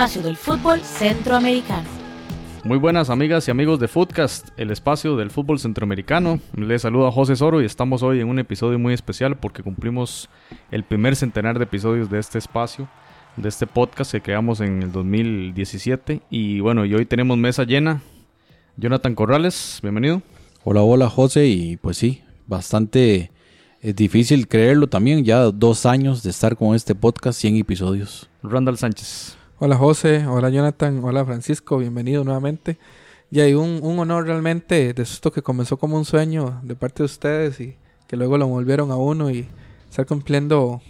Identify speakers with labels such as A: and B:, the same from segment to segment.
A: espacio del fútbol centroamericano.
B: Muy buenas amigas y amigos de Footcast, el espacio del fútbol centroamericano. Les saluda José Soro y estamos hoy en un episodio muy especial porque cumplimos el primer centenar de episodios de este espacio, de este podcast que creamos en el 2017. Y bueno, y hoy tenemos mesa llena. Jonathan Corrales, bienvenido.
C: Hola, hola José, y pues sí, bastante es difícil creerlo también, ya dos años de estar con este podcast, 100 episodios.
B: Randall Sánchez.
D: Hola José, hola Jonathan, hola Francisco, bienvenido nuevamente. Y hay un, un, honor realmente de esto que comenzó como un sueño de parte de ustedes y que luego lo volvieron a uno y estar cumpliendo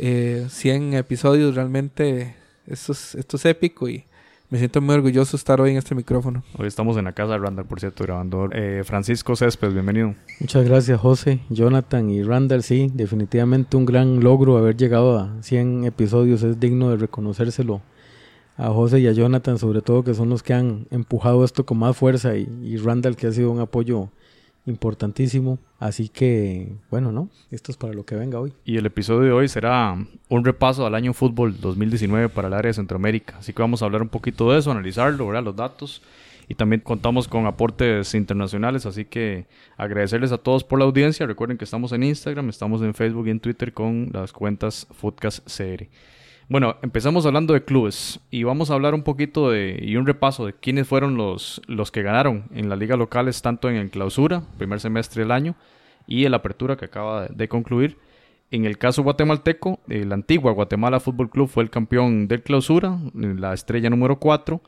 D: eh, 100 episodios realmente esto es, esto es épico y me siento muy orgulloso de estar hoy en este micrófono.
B: Hoy estamos en la casa de Randall, por cierto, grabando. Eh, Francisco Céspedes, bienvenido.
E: Muchas gracias, José, Jonathan y Randall. Sí, definitivamente un gran logro haber llegado a 100 episodios. Es digno de reconocérselo a José y a Jonathan, sobre todo, que son los que han empujado esto con más fuerza, y, y Randall, que ha sido un apoyo importantísimo. Así que, bueno, ¿no? Esto es para lo que venga hoy.
B: Y el episodio de hoy será un repaso al año fútbol 2019 para el área de Centroamérica. Así que vamos a hablar un poquito de eso, analizarlo, ¿verdad? Los datos. Y también contamos con aportes internacionales, así que agradecerles a todos por la audiencia. Recuerden que estamos en Instagram, estamos en Facebook y en Twitter con las cuentas Foodcast CR. Bueno, empezamos hablando de clubes y vamos a hablar un poquito de y un repaso de quiénes fueron los, los que ganaron en las ligas locales, tanto en el clausura, primer semestre del año, y el apertura que acaba de concluir. En el caso guatemalteco, el antiguo Guatemala Fútbol Club fue el campeón del clausura, la estrella número 4.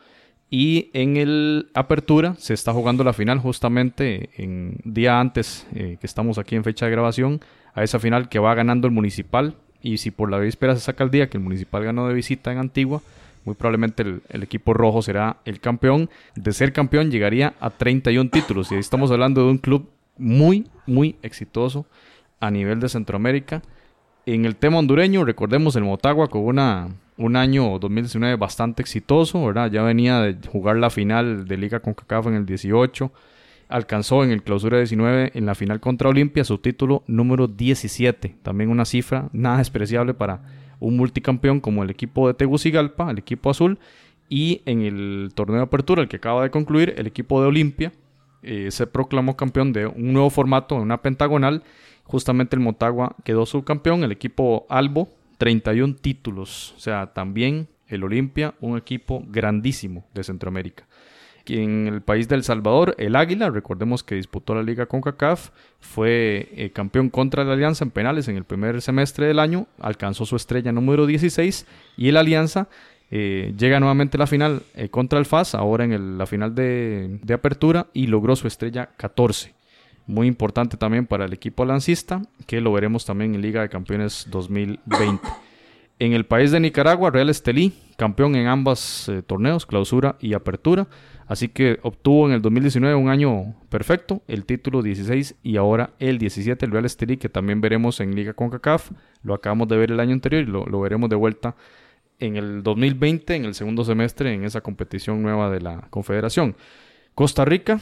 B: Y en el Apertura se está jugando la final justamente en día antes eh, que estamos aquí en fecha de grabación a esa final que va ganando el Municipal y si por la víspera se saca el día que el Municipal ganó de visita en Antigua, muy probablemente el, equipo rojo será el campeón. De ser campeón llegaría a 31 títulos y ahí estamos hablando de un club muy, muy exitoso a nivel de Centroamérica. En el tema hondureño, recordemos el Motagua con una, un año 2019 bastante exitoso, ¿verdad? Ya venía de jugar la final de Liga con CACAF en el 18, alcanzó en el clausura 19 en la final contra Olimpia su título número 17, también una cifra nada despreciable para un multicampeón como el equipo de Tegucigalpa, el equipo azul, y en el torneo de apertura, el que acaba de concluir, el equipo de Olimpia eh, se proclamó campeón de un nuevo formato, una pentagonal, justamente el Motagua quedó subcampeón, el equipo Albo, 31 títulos, o sea, también el Olimpia, un equipo grandísimo de Centroamérica. En el país del Salvador, el Águila, recordemos que disputó la liga con CACAF, fue eh, campeón contra la Alianza en penales en el primer semestre del año, alcanzó su estrella número 16 y el Alianza eh, llega nuevamente a la final eh, contra el FAS, ahora en el, la final de, de apertura y logró su estrella 14 muy importante también para el equipo lancista, que lo veremos también en Liga de Campeones 2020. En el país de Nicaragua, Real Estelí, campeón en ambos eh, torneos, clausura y apertura, así que obtuvo en el 2019 un año perfecto, el título 16 y ahora el 17, el Real Estelí, que también veremos en Liga CONCACAF, lo acabamos de ver el año anterior y lo, lo veremos de vuelta en el 2020, en el segundo semestre, en esa competición nueva de la Confederación. Costa Rica,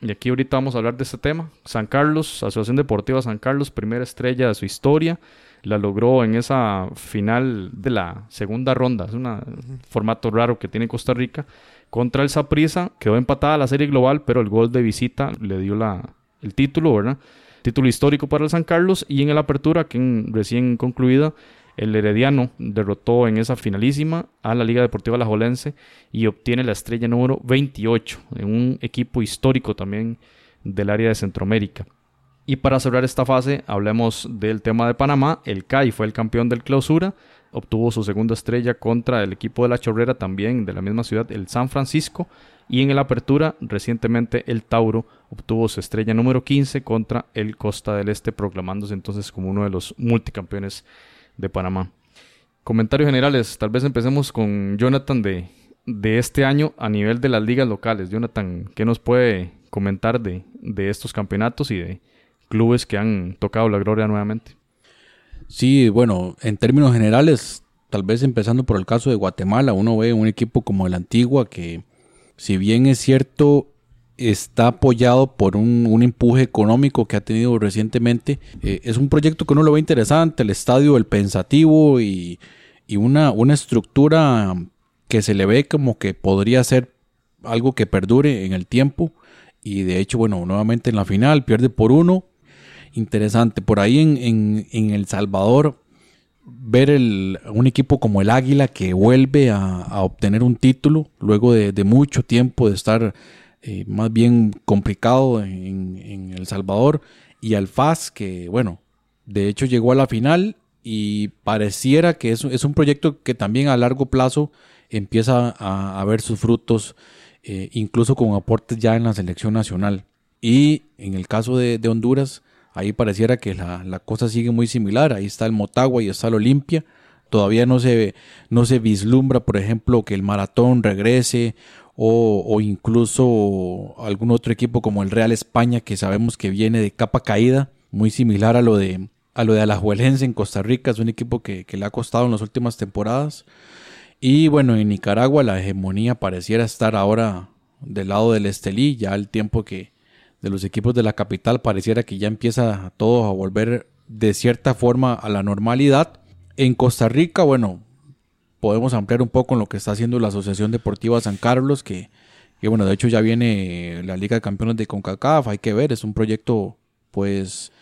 B: y aquí ahorita vamos a hablar de este tema. San Carlos, Asociación Deportiva San Carlos, primera estrella de su historia. La logró en esa final de la segunda ronda. Es un formato raro que tiene Costa Rica. Contra el Saprissa, quedó empatada la serie global, pero el gol de visita le dio la, el título, ¿verdad? Título histórico para el San Carlos. Y en el Apertura, que recién concluida, el Herediano derrotó en esa finalísima a la Liga Deportiva Alajuelense y obtiene la estrella número 28 en un equipo histórico también del área de Centroamérica. Y para cerrar esta fase, hablemos del tema de Panamá. El CAI fue el campeón del clausura, obtuvo su segunda estrella contra el equipo de la Chorrera también de la misma ciudad, el San Francisco. Y en el apertura, recientemente el Tauro obtuvo su estrella número 15 contra el Costa del Este, proclamándose entonces como uno de los multicampeones de Panamá. Comentarios generales, tal vez empecemos con Jonathan de, de este año a nivel de las ligas locales. Jonathan, ¿qué nos puede comentar de, de estos campeonatos y de clubes que han tocado la gloria nuevamente?
C: Sí, bueno, en términos generales, tal vez empezando por el caso de Guatemala, uno ve un equipo como el Antigua que, si bien es cierto, está apoyado por un, un, empuje económico que ha tenido recientemente. Eh, es un proyecto que uno lo ve interesante, el estadio, el pensativo y, y una, una estructura que se le ve como que podría ser algo que perdure en el tiempo. Y de hecho, bueno, nuevamente en la final pierde por uno. Interesante. Por ahí en, en, El Salvador, ver el, un equipo como el Águila que vuelve a, obtener un título luego de, mucho tiempo de estar eh, más bien complicado en, El Salvador. Y al FAS que, bueno, de hecho llegó a la final y pareciera que es, es un proyecto que también a largo plazo empieza a, ver sus frutos, eh, incluso con aportes ya en la selección nacional. Y en el caso de, Honduras, ahí pareciera que la, cosa sigue muy similar. Ahí está el Motagua y está el Olimpia. Todavía no se, no se vislumbra, por ejemplo, que el maratón regrese o, o, incluso algún otro equipo como el Real España que sabemos que viene de capa caída, muy similar a lo de, a lo de Alajuelense en Costa Rica, es un equipo que, que, le ha costado en las últimas temporadas. Y bueno, en Nicaragua la hegemonía pareciera estar ahora del lado del Estelí, ya el tiempo que de los equipos de la capital pareciera que ya empieza todo a volver de cierta forma a la normalidad. En Costa Rica, bueno, podemos ampliar un poco en lo que está haciendo la Asociación Deportiva San Carlos, que, que bueno, de hecho ya viene la Liga de Campeones de CONCACAF, hay que ver, es un proyecto pues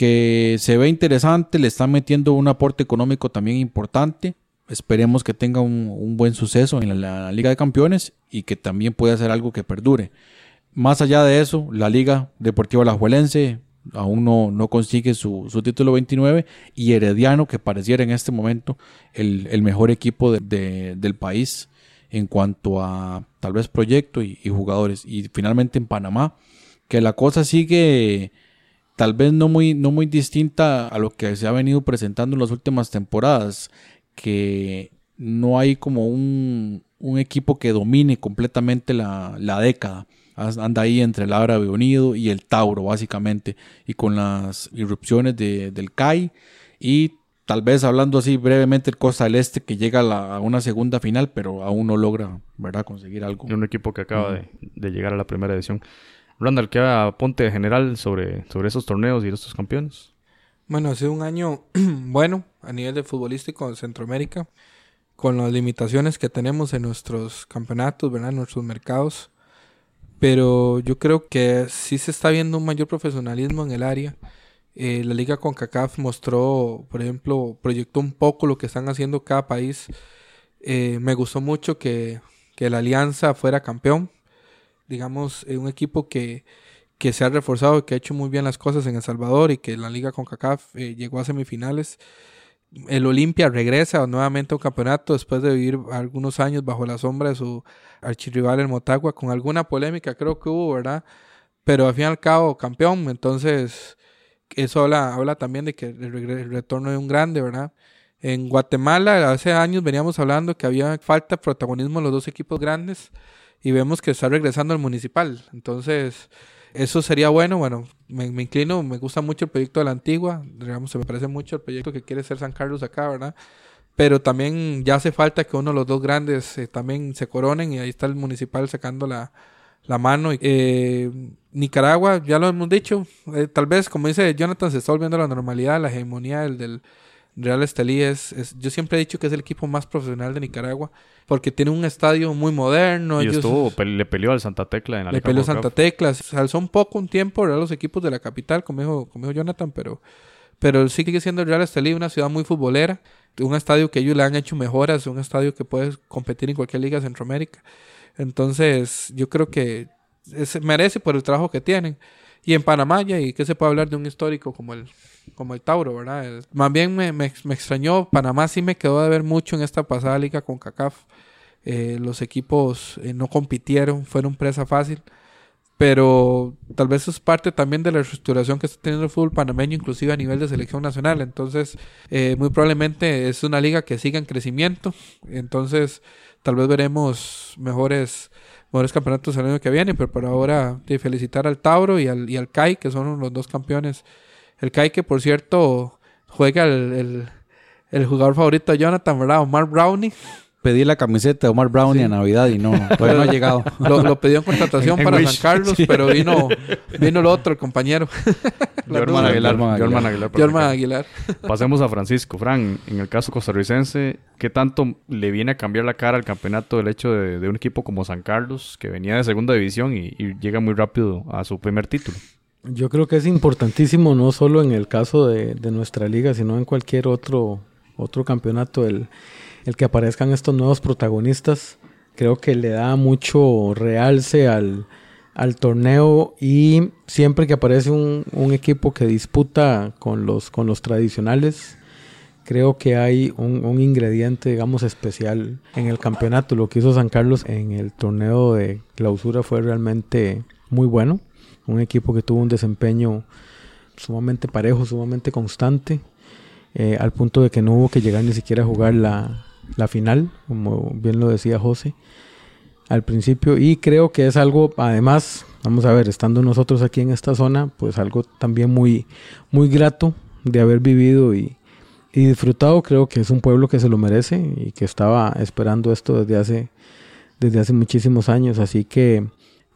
C: que se ve interesante, le están metiendo un aporte económico también importante. Esperemos que tenga un, buen suceso en la, Liga de Campeones y que también pueda ser algo que perdure. Más allá de eso, la Liga Deportiva Alajuelense aún no, no consigue su, título 29 y Herediano, que pareciera en este momento el, mejor equipo del país en cuanto a tal vez proyecto y, y, jugadores. Y finalmente en Panamá, que la cosa sigue tal vez no muy, no muy distinta a lo que se ha venido presentando en las últimas temporadas que no hay como un, equipo que domine completamente la, década. Anda ahí entre el Árabe Unido y el Tauro, básicamente, y con las irrupciones del CAI y tal vez hablando así brevemente el Costa del Este que llega a, una segunda final, pero aún no logra ¿verdad? conseguir algo.
B: un equipo que acaba de, de, llegar a la primera edición. Randall, ¿qué apunte general sobre, sobre esos torneos y estos campeones?
D: Bueno, ha sido un año bueno a nivel de futbolístico en Centroamérica, con las limitaciones que tenemos en nuestros campeonatos, ¿verdad? En nuestros mercados. Pero yo creo que sí se está viendo un mayor profesionalismo en el área. Eh, la liga CONCACAF mostró, por ejemplo, proyectó un poco lo que están haciendo cada país. Eh, me gustó mucho que, que la alianza fuera campeón. Digamos, eh, un equipo que, que se ha reforzado que ha hecho muy bien las cosas en El Salvador y que la liga con CACAF eh, llegó a semifinales. El Olimpia regresa nuevamente a un campeonato después de vivir algunos años bajo la sombra de su archirrival el Motagua, con alguna polémica creo que hubo, ¿verdad? Pero al fin y al cabo campeón, entonces eso habla, habla también de que el, retorno de un grande, ¿verdad? En Guatemala hace años veníamos hablando que había falta de protagonismo en los dos equipos grandes y vemos que está regresando al municipal, entonces eso sería bueno, bueno, me, inclino, me gusta mucho el proyecto de la antigua, digamos, se me parece mucho el proyecto que quiere ser San Carlos acá, ¿verdad? Pero también ya hace falta que uno de los dos grandes eh, también se coronen y ahí está el municipal sacando la, la mano. Eh, Nicaragua, ya lo hemos dicho, eh, tal vez como dice Jonathan, se está volviendo la normalidad, la hegemonía del, del Real Estelí es, yo siempre he dicho que es el equipo más profesional de Nicaragua porque tiene un estadio muy moderno.
B: Y estuvo, le peleó al Santa Tecla en la
D: Le peleó Santa Tecla, se alzó un poco un tiempo los equipos de la capital, como dijo, como dijo Jonathan, pero, pero sigue siendo el Real Estelí una ciudad muy futbolera, un estadio que ellos le han hecho mejoras, un estadio que puede competir en cualquier liga de Centroamérica. Entonces, yo creo que merece por el trabajo que tienen. Y en Panamá, ¿y qué se puede hablar de un histórico como el, como el Tauro, verdad? más bien me, me, extrañó, Panamá sí me quedó de ver mucho en esta pasada liga con CACAF. Eh, los equipos eh, no compitieron, fueron presa fácil. Pero tal vez es parte también de la reestructuración que está teniendo el fútbol panameño, inclusive a nivel de selección nacional. Entonces, eh, muy probablemente es una liga que siga en crecimiento. Entonces, tal vez veremos mejores mejores campeonatos el año que viene, pero por ahora de felicitar al Tauro y al, y al CAI, que son los dos campeones. El CAI que por cierto juega el, el, jugador favorito de Jonathan, ¿verdad? Omar Brownie.
C: Pedí la camiseta de Omar Brownie a Navidad y no, todavía no ha llegado.
D: Lo, lo pidió en contratación para San Carlos, pero vino, vino el otro, el compañero.
B: Jorman. Aguilar.
C: Jorman Aguilar.
B: Pasemos a Francisco. Fran, en el caso costarricense, ¿qué tanto le viene a cambiar la cara al campeonato el hecho de, de un equipo como San Carlos, que venía de segunda división y, y llega muy rápido a su primer título?
E: Yo creo que es importantísimo, no solo en el caso de, nuestra liga, sino en cualquier otro, otro campeonato, el, el que aparezcan estos nuevos protagonistas. Creo que le da mucho realce al, al torneo y siempre que aparece un, un equipo que disputa con los, con los tradicionales, creo que hay un ingrediente, digamos, especial en el campeonato. Lo que hizo San Carlos en el torneo de clausura fue realmente muy bueno. Un equipo que tuvo un desempeño sumamente parejo, sumamente constante, eh, al punto de que no hubo que llegar ni siquiera a jugar la, la final, como bien lo decía José al principio. Y creo que es algo, además, vamos a ver, estando nosotros aquí en esta zona, pues algo también muy, muy grato de haber vivido y, y disfrutado. Creo que es un pueblo que se lo merece y que estaba esperando esto desde hace, desde hace muchísimos años. Así que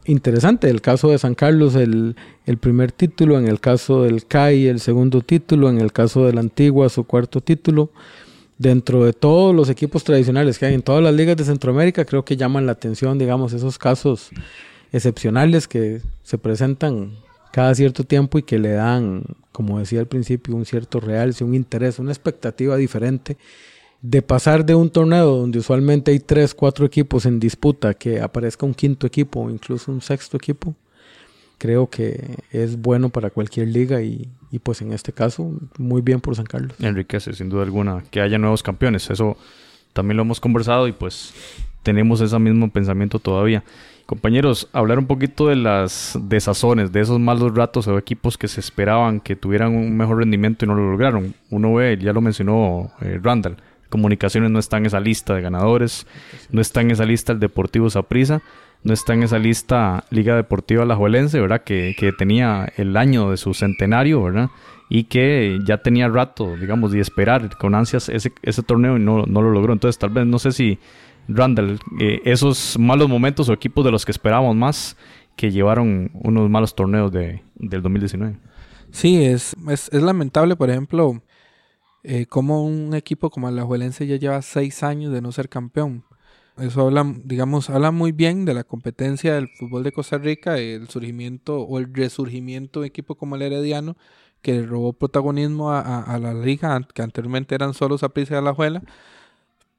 E: interesante el caso de San Carlos, el, el primer título, en el caso del CAI, el segundo título, en el caso de la Antigua, su cuarto título. Dentro de todos los equipos tradicionales que hay en todas las ligas de Centroamérica, creo que llaman la atención, digamos, esos casos excepcionales que se presentan cada cierto tiempo y que le dan, como decía al principio, un cierto realce, un interés, una expectativa diferente de pasar de un torneo donde usualmente hay tres, cuatro equipos en disputa, que aparezca un quinto equipo o incluso un sexto equipo, creo que es bueno para cualquier liga y, y pues en este caso muy bien por San Carlos.
B: Enriquece, sin duda alguna, que haya nuevos campeones. Eso también lo hemos conversado y pues tenemos ese mismo pensamiento todavía. Compañeros, hablar un poquito de las desazones, de esos malos ratos o equipos que se esperaban que tuvieran un mejor rendimiento y no lo lograron. Uno ve, ya lo mencionó eh, Randall, Comunicaciones no está en esa lista de ganadores, no está en esa lista el Deportivo Saprissa, no está en esa lista Liga Deportiva Alajuelense, ¿verdad? Que, que tenía el año de su centenario, ¿verdad? Y que ya tenía rato, digamos, de esperar con ansias ese, ese torneo y no, no lo logró. Entonces, tal vez, no sé si, Randall, eh, esos malos momentos o equipos de los que esperábamos más que llevaron unos malos torneos de, del 2019.
D: Sí, es, es, es lamentable, por ejemplo, eh, como un equipo como el Alajuelense ya lleva seis años de no ser campeón. Eso habla, digamos, habla muy bien de la competencia del fútbol de Costa Rica, el surgimiento o el resurgimiento de un equipo como el Herediano, que robó protagonismo a, a- a la liga, que anteriormente eran solo Saprissa y Alajuela.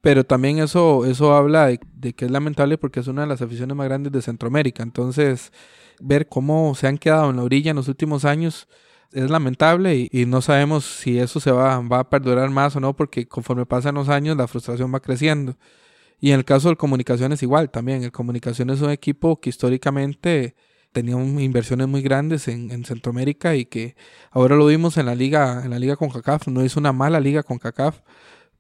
D: Pero también eso, eso habla de, de que es lamentable porque es una de las aficiones más grandes de Centroamérica. Entonces, ver cómo se han quedado en la orilla en los últimos años es lamentable y, y no sabemos si eso se va, va a perdurar más o no, porque conforme pasan los años la frustración va creciendo. Y en el caso del Comunicaciones igual también. El Comunicaciones es un equipo que históricamente tenía inversiones muy grandes en, en Centroamérica y que ahora lo vimos en la liga, en la liga con CACAF. No hizo una mala liga con CACAF,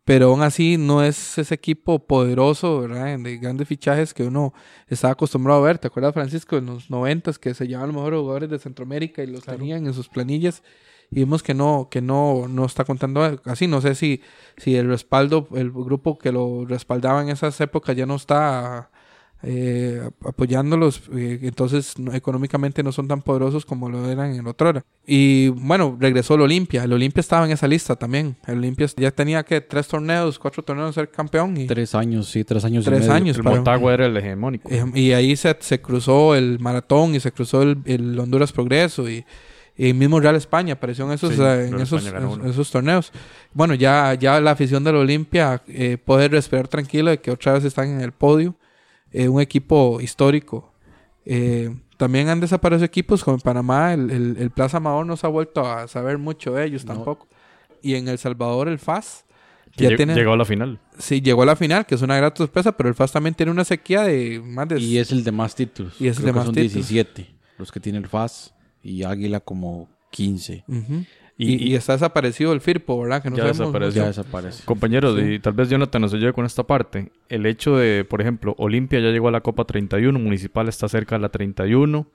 D: pero aún así no es ese equipo poderoso, ¿verdad? De grandes fichajes que uno estaba acostumbrado a ver. ¿Te acuerdas, Francisco, en los noventas que se llevaban los mejores jugadores de Centroamérica y los tenían en sus planillas? Y vimos que no, que no, no está contando así. No sé si, si el respaldo, el grupo que lo respaldaba en esas épocas ya no está eh, ap- apoyándolos, eh, entonces no- económicamente no son tan poderosos como lo eran en otra hora. Y bueno, regresó el Olimpia. El Olimpia estaba en esa lista también. El Olimpia ya tenía que tres torneos, cuatro torneos ser campeón. Y,
C: Tres años, sí, tres años y
D: Tres
C: medio.
D: años.
B: El
D: para-
B: Motagua era el hegemónico.
D: eh, y ahí se, se cruzó el maratón y se cruzó el, el Honduras Progreso y, y mismo Real España apareció en esos,
B: Sí,
D: eh, en esos, en torneos. Bueno, ya, ya la afición del Olimpia eh, puede respirar tranquilo de que otra vez están en el podio. Eh, un equipo histórico. Eh, también han desaparecido equipos como en Panamá. El, el, el Plaza Amador no se ha vuelto a saber mucho de ellos
C: No.
D: tampoco. Y en El Salvador el FAS.
B: Que
D: Ya
B: lleg-
D: tiene,
B: Llegó a la final.
D: sí, llegó a la final, que es una gran sorpresa, pero el FAS también tiene una sequía de más de
C: Y es el de más títulos.
D: Y es el
C: Creo
D: de
C: que
D: más
C: son
D: títulos.
C: 17 los que tiene el FAS y Águila como 15.
D: Ujú.
B: Y-
D: Y, y está desaparecido el FIRPO, ¿verdad? Que no
B: Ya
D: sabemos-
B: desapareció.
C: Ya desaparece.
B: Compañeros,
D: Sí.
B: y tal vez Jonathan nos ayude con esta parte. El hecho de, por ejemplo, Olimpia ya llegó a la Copa 31, Municipal está cerca de la 31,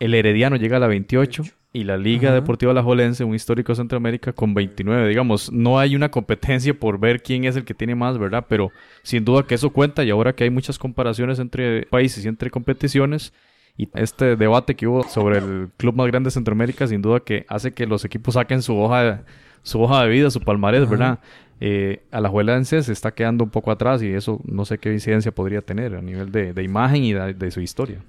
B: el Herediano llega a la 28 y la Liga
D: Ajá.
B: Deportiva Alajuelense, un histórico de Centroamérica, con 29. Digamos, no hay una competencia por ver quién es el que tiene más, ¿verdad? Pero sin duda que eso cuenta y ahora que hay muchas comparaciones entre países y entre competiciones, Y este debate que hubo sobre el club más grande de Centroamérica, sin duda que hace que los equipos saquen su hoja de, su hoja de vida, su palmarés, ¿verdad? Eh, a la Juelense se está quedando un poco atrás y eso no sé qué incidencia podría tener a nivel de, de imagen y de, de, su historia.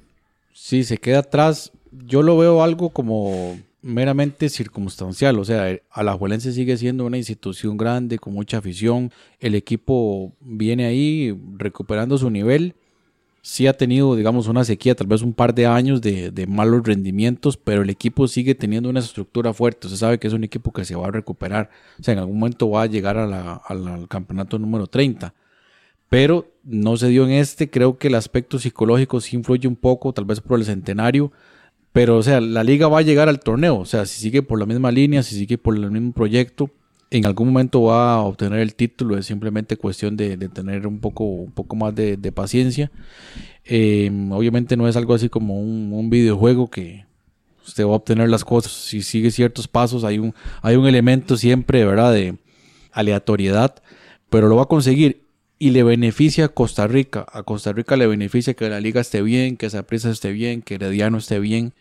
C: Sí, se queda atrás. Yo lo veo algo como meramente circunstancial. O sea, Alajuelense sigue siendo una institución grande, con mucha afición. El equipo viene ahí recuperando su nivel. Sí ha tenido, digamos, una sequía, tal vez un par de años de, de malos rendimientos, pero el equipo sigue teniendo una estructura fuerte. Se sabe que es un equipo que se va a recuperar. O sea, en algún momento va a llegar al campeonato número 30 pero no se dio en este. Creo que el aspecto psicológico sí influye un poco, tal vez por el centenario. Pero, o sea, la liga va a llegar al torneo. O sea, si sigue por la misma línea, si sigue por el mismo proyecto, en algún momento va a obtener el título. Es simplemente cuestión de, tener un poco, un poco más de, paciencia. Eh, obviamente no es algo así como un, videojuego que usted va a obtener las cosas. Si sigue ciertos pasos, hay un, hay un elemento siempre, ¿verdad?, de aleatoriedad. Pero lo va a conseguir y le beneficia a Costa Rica. A Costa Rica le beneficia que la liga esté bien, que Zaprisa esté bien, que Herediano esté bien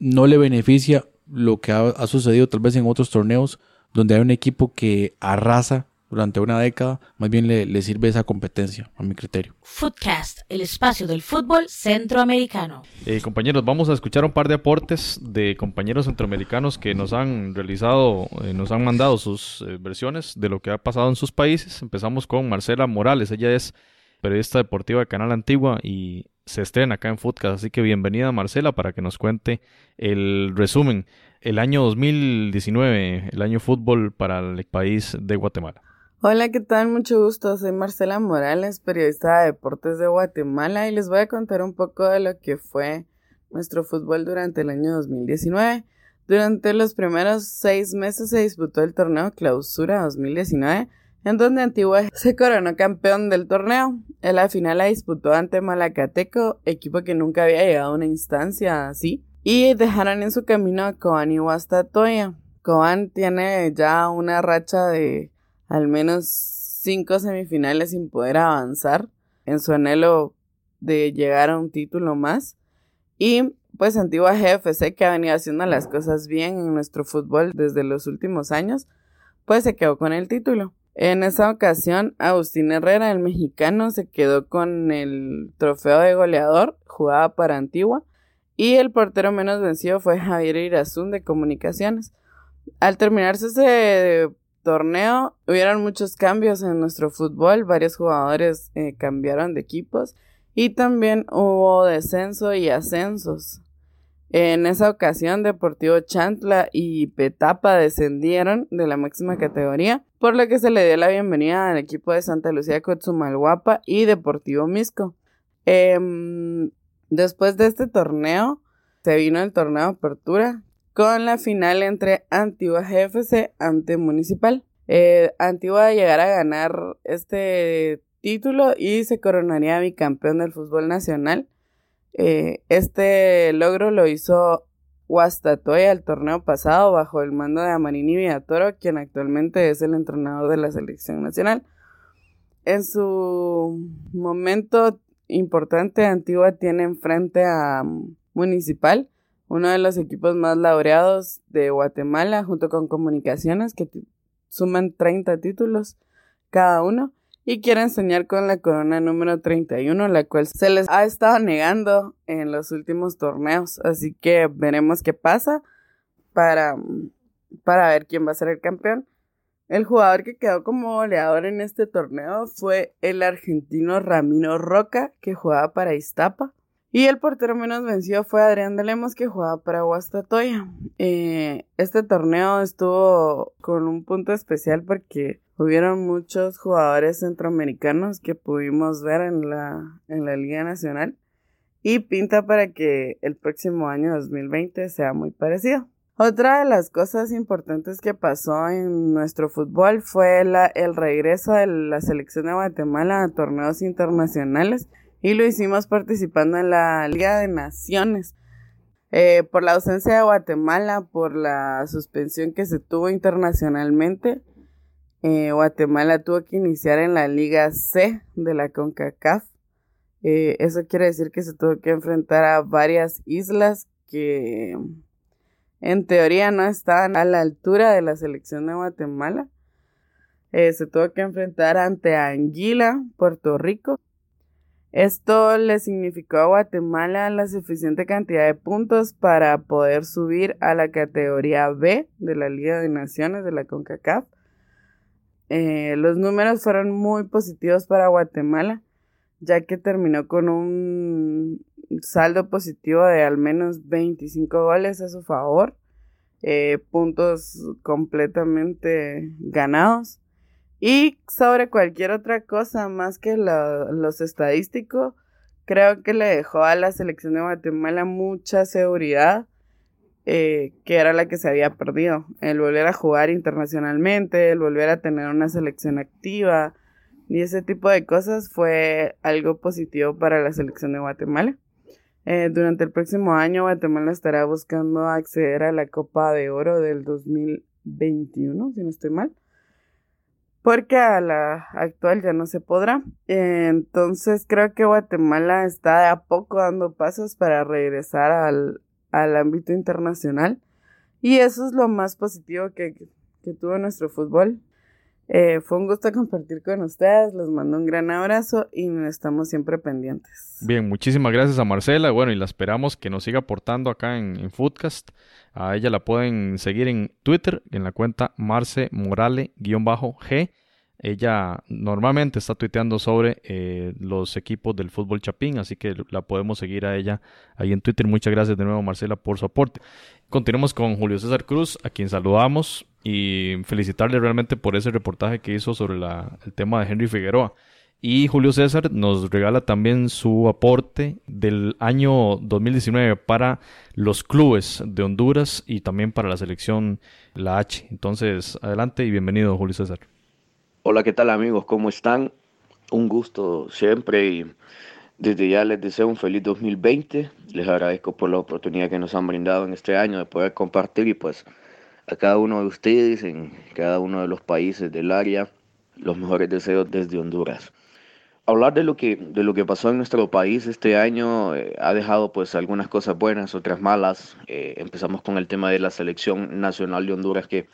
C: no le beneficia lo que ha, sucedido tal vez en otros torneos donde hay un equipo que arrasa durante una década, más bien le, le sirve esa competencia, a mi criterio.
A: Footcast, el espacio del fútbol centroamericano.
B: Eh, compañeros, vamos a escuchar un par de aportes de compañeros centroamericanos que nos han realizado, eh, nos han mandado sus eh, versiones de lo que ha pasado en sus países. Empezamos con Marcela Morales, ella es periodista deportiva de Canal Antigua y se estrena acá en Footcast. Así que bienvenida Marcela para que nos cuente el resumen. El año 2019, el año fútbol para el país de Guatemala.
F: Hola, ¿qué tal? Mucho gusto. Soy Marcela Morales, periodista de deportes de Guatemala y les voy a contar un poco de lo que fue nuestro fútbol durante el año 2019. Durante los primeros seis meses se disputó el torneo Clausura 2019 en donde Antigua se coronó campeón del torneo. En la final la disputó ante Malacateco, equipo que nunca había llegado a una instancia así, y dejaron en su camino a Cobán y Guastatoya. Cobán tiene ya una racha de al menos cinco semifinales sin poder avanzar en su anhelo de llegar a un título más. Y pues Antigua GFC, que ha venido haciendo las cosas bien en nuestro fútbol desde los últimos años, pues se quedó con el título. En esa ocasión, Agustín Herrera, el mexicano, se quedó con el trofeo de goleador, jugaba para Antigua, y el portero menos vencido fue Javier Irazún de Comunicaciones. Al terminarse ese torneo, hubieron muchos cambios en nuestro fútbol, varios jugadores eh, cambiaron de equipos y también hubo descenso y ascensos. En esa ocasión, Deportivo Chantla y Petapa descendieron de la máxima categoría, por lo que se le dio la bienvenida al equipo de Santa Lucía Cotzumalguapa y Deportivo Misco. Eh, después de este torneo, se vino el torneo de apertura con la final entre Antigua GFC ante Municipal. Eh, Antigua llegará a ganar este título y se coronaría bicampeón del fútbol nacional eh, este logro lo hizo Guastatoya el torneo pasado bajo el mando de Amarini Villatoro, quien actualmente es el entrenador de la selección nacional. En su momento importante, Antigua tiene enfrente a Municipal, uno de los equipos más laureados de Guatemala, junto con Comunicaciones, que suman 30 títulos cada uno y quieren soñar con la corona número 31, la cual se les ha estado negando en los últimos torneos. Así que veremos qué pasa para, para ver quién va a ser el campeón. El jugador que quedó como goleador en este torneo fue el argentino Ramiro Roca, que jugaba para Iztapa. Y el portero menos vencido fue Adrián de Lemos, que jugaba para Guastatoya. Eh, este torneo estuvo con un punto especial porque hubieron muchos jugadores centroamericanos que pudimos ver en la, en la Liga Nacional. Y pinta para que el próximo año 2020 sea muy parecido. Otra de las cosas importantes que pasó en nuestro fútbol fue el regreso de la selección de Guatemala a torneos internacionales y lo hicimos participando en la Liga de Naciones. Eh, por la ausencia de Guatemala, por la suspensión que se tuvo internacionalmente, eh, Guatemala tuvo que iniciar en la Liga C de la CONCACAF Eh, eso quiere decir que se tuvo que enfrentar a varias islas que en teoría no estaban a la altura de la selección de Guatemala. Eh, se tuvo que enfrentar ante Anguila, Puerto Rico. Esto le significó a Guatemala la suficiente cantidad de puntos para poder subir a la categoría B de la Liga de Naciones de la CONCACAF. Eh, los números fueron muy positivos para Guatemala, ya que terminó con un saldo positivo de al menos 25 goles a su favor, eh, puntos completamente ganados. Y sobre cualquier otra cosa más que los estadísticos, creo que le dejó a la selección de Guatemala mucha seguridad eh, que era la que se había perdido. El volver a jugar internacionalmente, el volver a tener una selección activa y ese tipo de cosas fue algo positivo para la selección de Guatemala. Eh, durante el próximo año Guatemala estará buscando acceder a la Copa de Oro del 2021, si no estoy mal porque a la actual ya no se podrá. Entonces creo que Guatemala está a poco dando pasos para regresar al, ámbito internacional y eso es lo más positivo que, que tuvo nuestro fútbol. Eh, fue un gusto compartir con ustedes, les mando un gran abrazo y estamos siempre pendientes.
B: Bien, muchísimas gracias a Marcela, bueno, y la esperamos que nos siga aportando acá en, Foodcast. A ella la pueden seguir en Twitter, en la cuenta Marce Morale-G. Ella normalmente está tuiteando sobre eh, los equipos del fútbol chapín, así que la podemos seguir a ella ahí en Twitter. Muchas gracias de nuevo, Marcela, por su aporte. Continuamos con Julio César Cruz, a quien saludamos y felicitarle realmente por ese reportaje que hizo sobre el tema de Henry Figueroa. Y Julio César nos regala también su aporte del año 2019 para los clubes de Honduras y también para la selección, la H. Entonces, adelante y bienvenido, Julio César.
G: Hola, ¿qué tal amigos? ¿Cómo están? Un gusto siempre y desde ya les deseo un feliz 2020. Les agradezco por la oportunidad que nos han brindado en este año de poder compartir y pues a cada uno de ustedes en cada uno de los países del área los mejores deseos desde Honduras. Hablar de lo que, de lo que pasó en nuestro país este año eh, ha dejado pues algunas cosas buenas, otras malas. Eh, empezamos con el tema de la selección nacional de Honduras que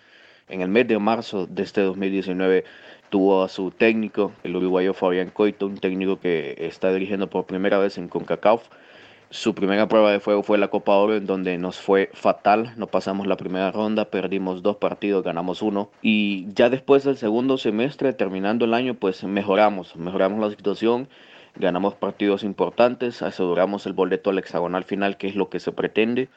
G: en el mes de marzo de este 2019 tuvo a su técnico, el uruguayo Fabián Coito, un técnico que está dirigiendo por primera vez en CONCACAF. Su primera prueba de fuego fue la Copa Oro, en donde nos fue fatal. No pasamos la primera ronda, perdimos dos partidos, ganamos uno. Y ya después del segundo semestre, terminando el año, pues mejoramos, mejoramos la situación, ganamos partidos importantes, aseguramos el boleto al hexagonal final, que es lo que se pretende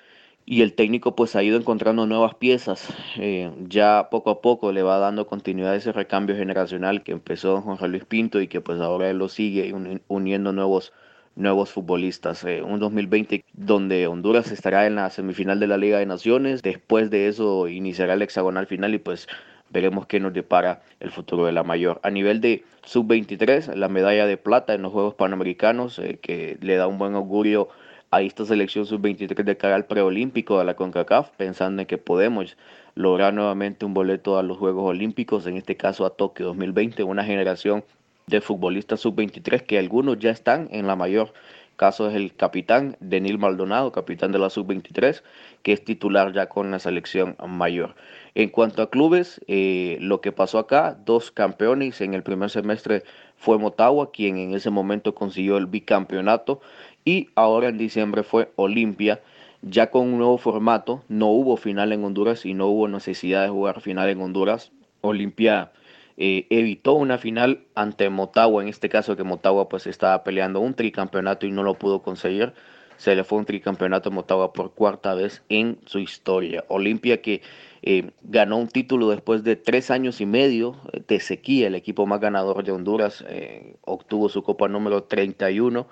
G: y el técnico pues ha ido encontrando nuevas piezas. Eh, ya poco a poco le va dando continuidad a ese recambio generacional que empezó Juan Luis Pinto y que pues ahora él lo sigue uniendo nuevos, nuevos futbolistas. Eh, un 2020 donde Honduras estará en la semifinal de la Liga de Naciones, después de eso iniciará el hexagonal final y pues veremos qué nos depara el futuro de la mayor. A nivel de sub-23, la medalla de plata en los Juegos Panamericanos, eh, que le da un buen augurio a esta selección sub-23 de cara al preolímpico de la CONCACAF, pensando en que podemos lograr nuevamente un boleto a los Juegos Olímpicos, en este caso a Tokio 2020, una generación de futbolistas sub-23 que algunos ya están en la mayor. Caso es el capitán Denil Maldonado, capitán de la sub-23, que es titular ya con la selección mayor. En cuanto a clubes, eh, lo que pasó acá, dos campeones en el primer semestre fue Motagua, quien en ese momento consiguió el bicampeonato y ahora en diciembre fue Olimpia, ya con un nuevo formato, no hubo final en Honduras y no hubo necesidad de jugar final en Honduras. Olimpia eh, evitó una final ante Motagua, en este caso que Motagua pues estaba peleando un tricampeonato y no lo pudo conseguir. Se le fue un tricampeonato a Motagua por cuarta vez en su historia. Olimpia que eh, ganó un título después de tres años y medio de sequía, el equipo más ganador de Honduras, eh, obtuvo su copa número 31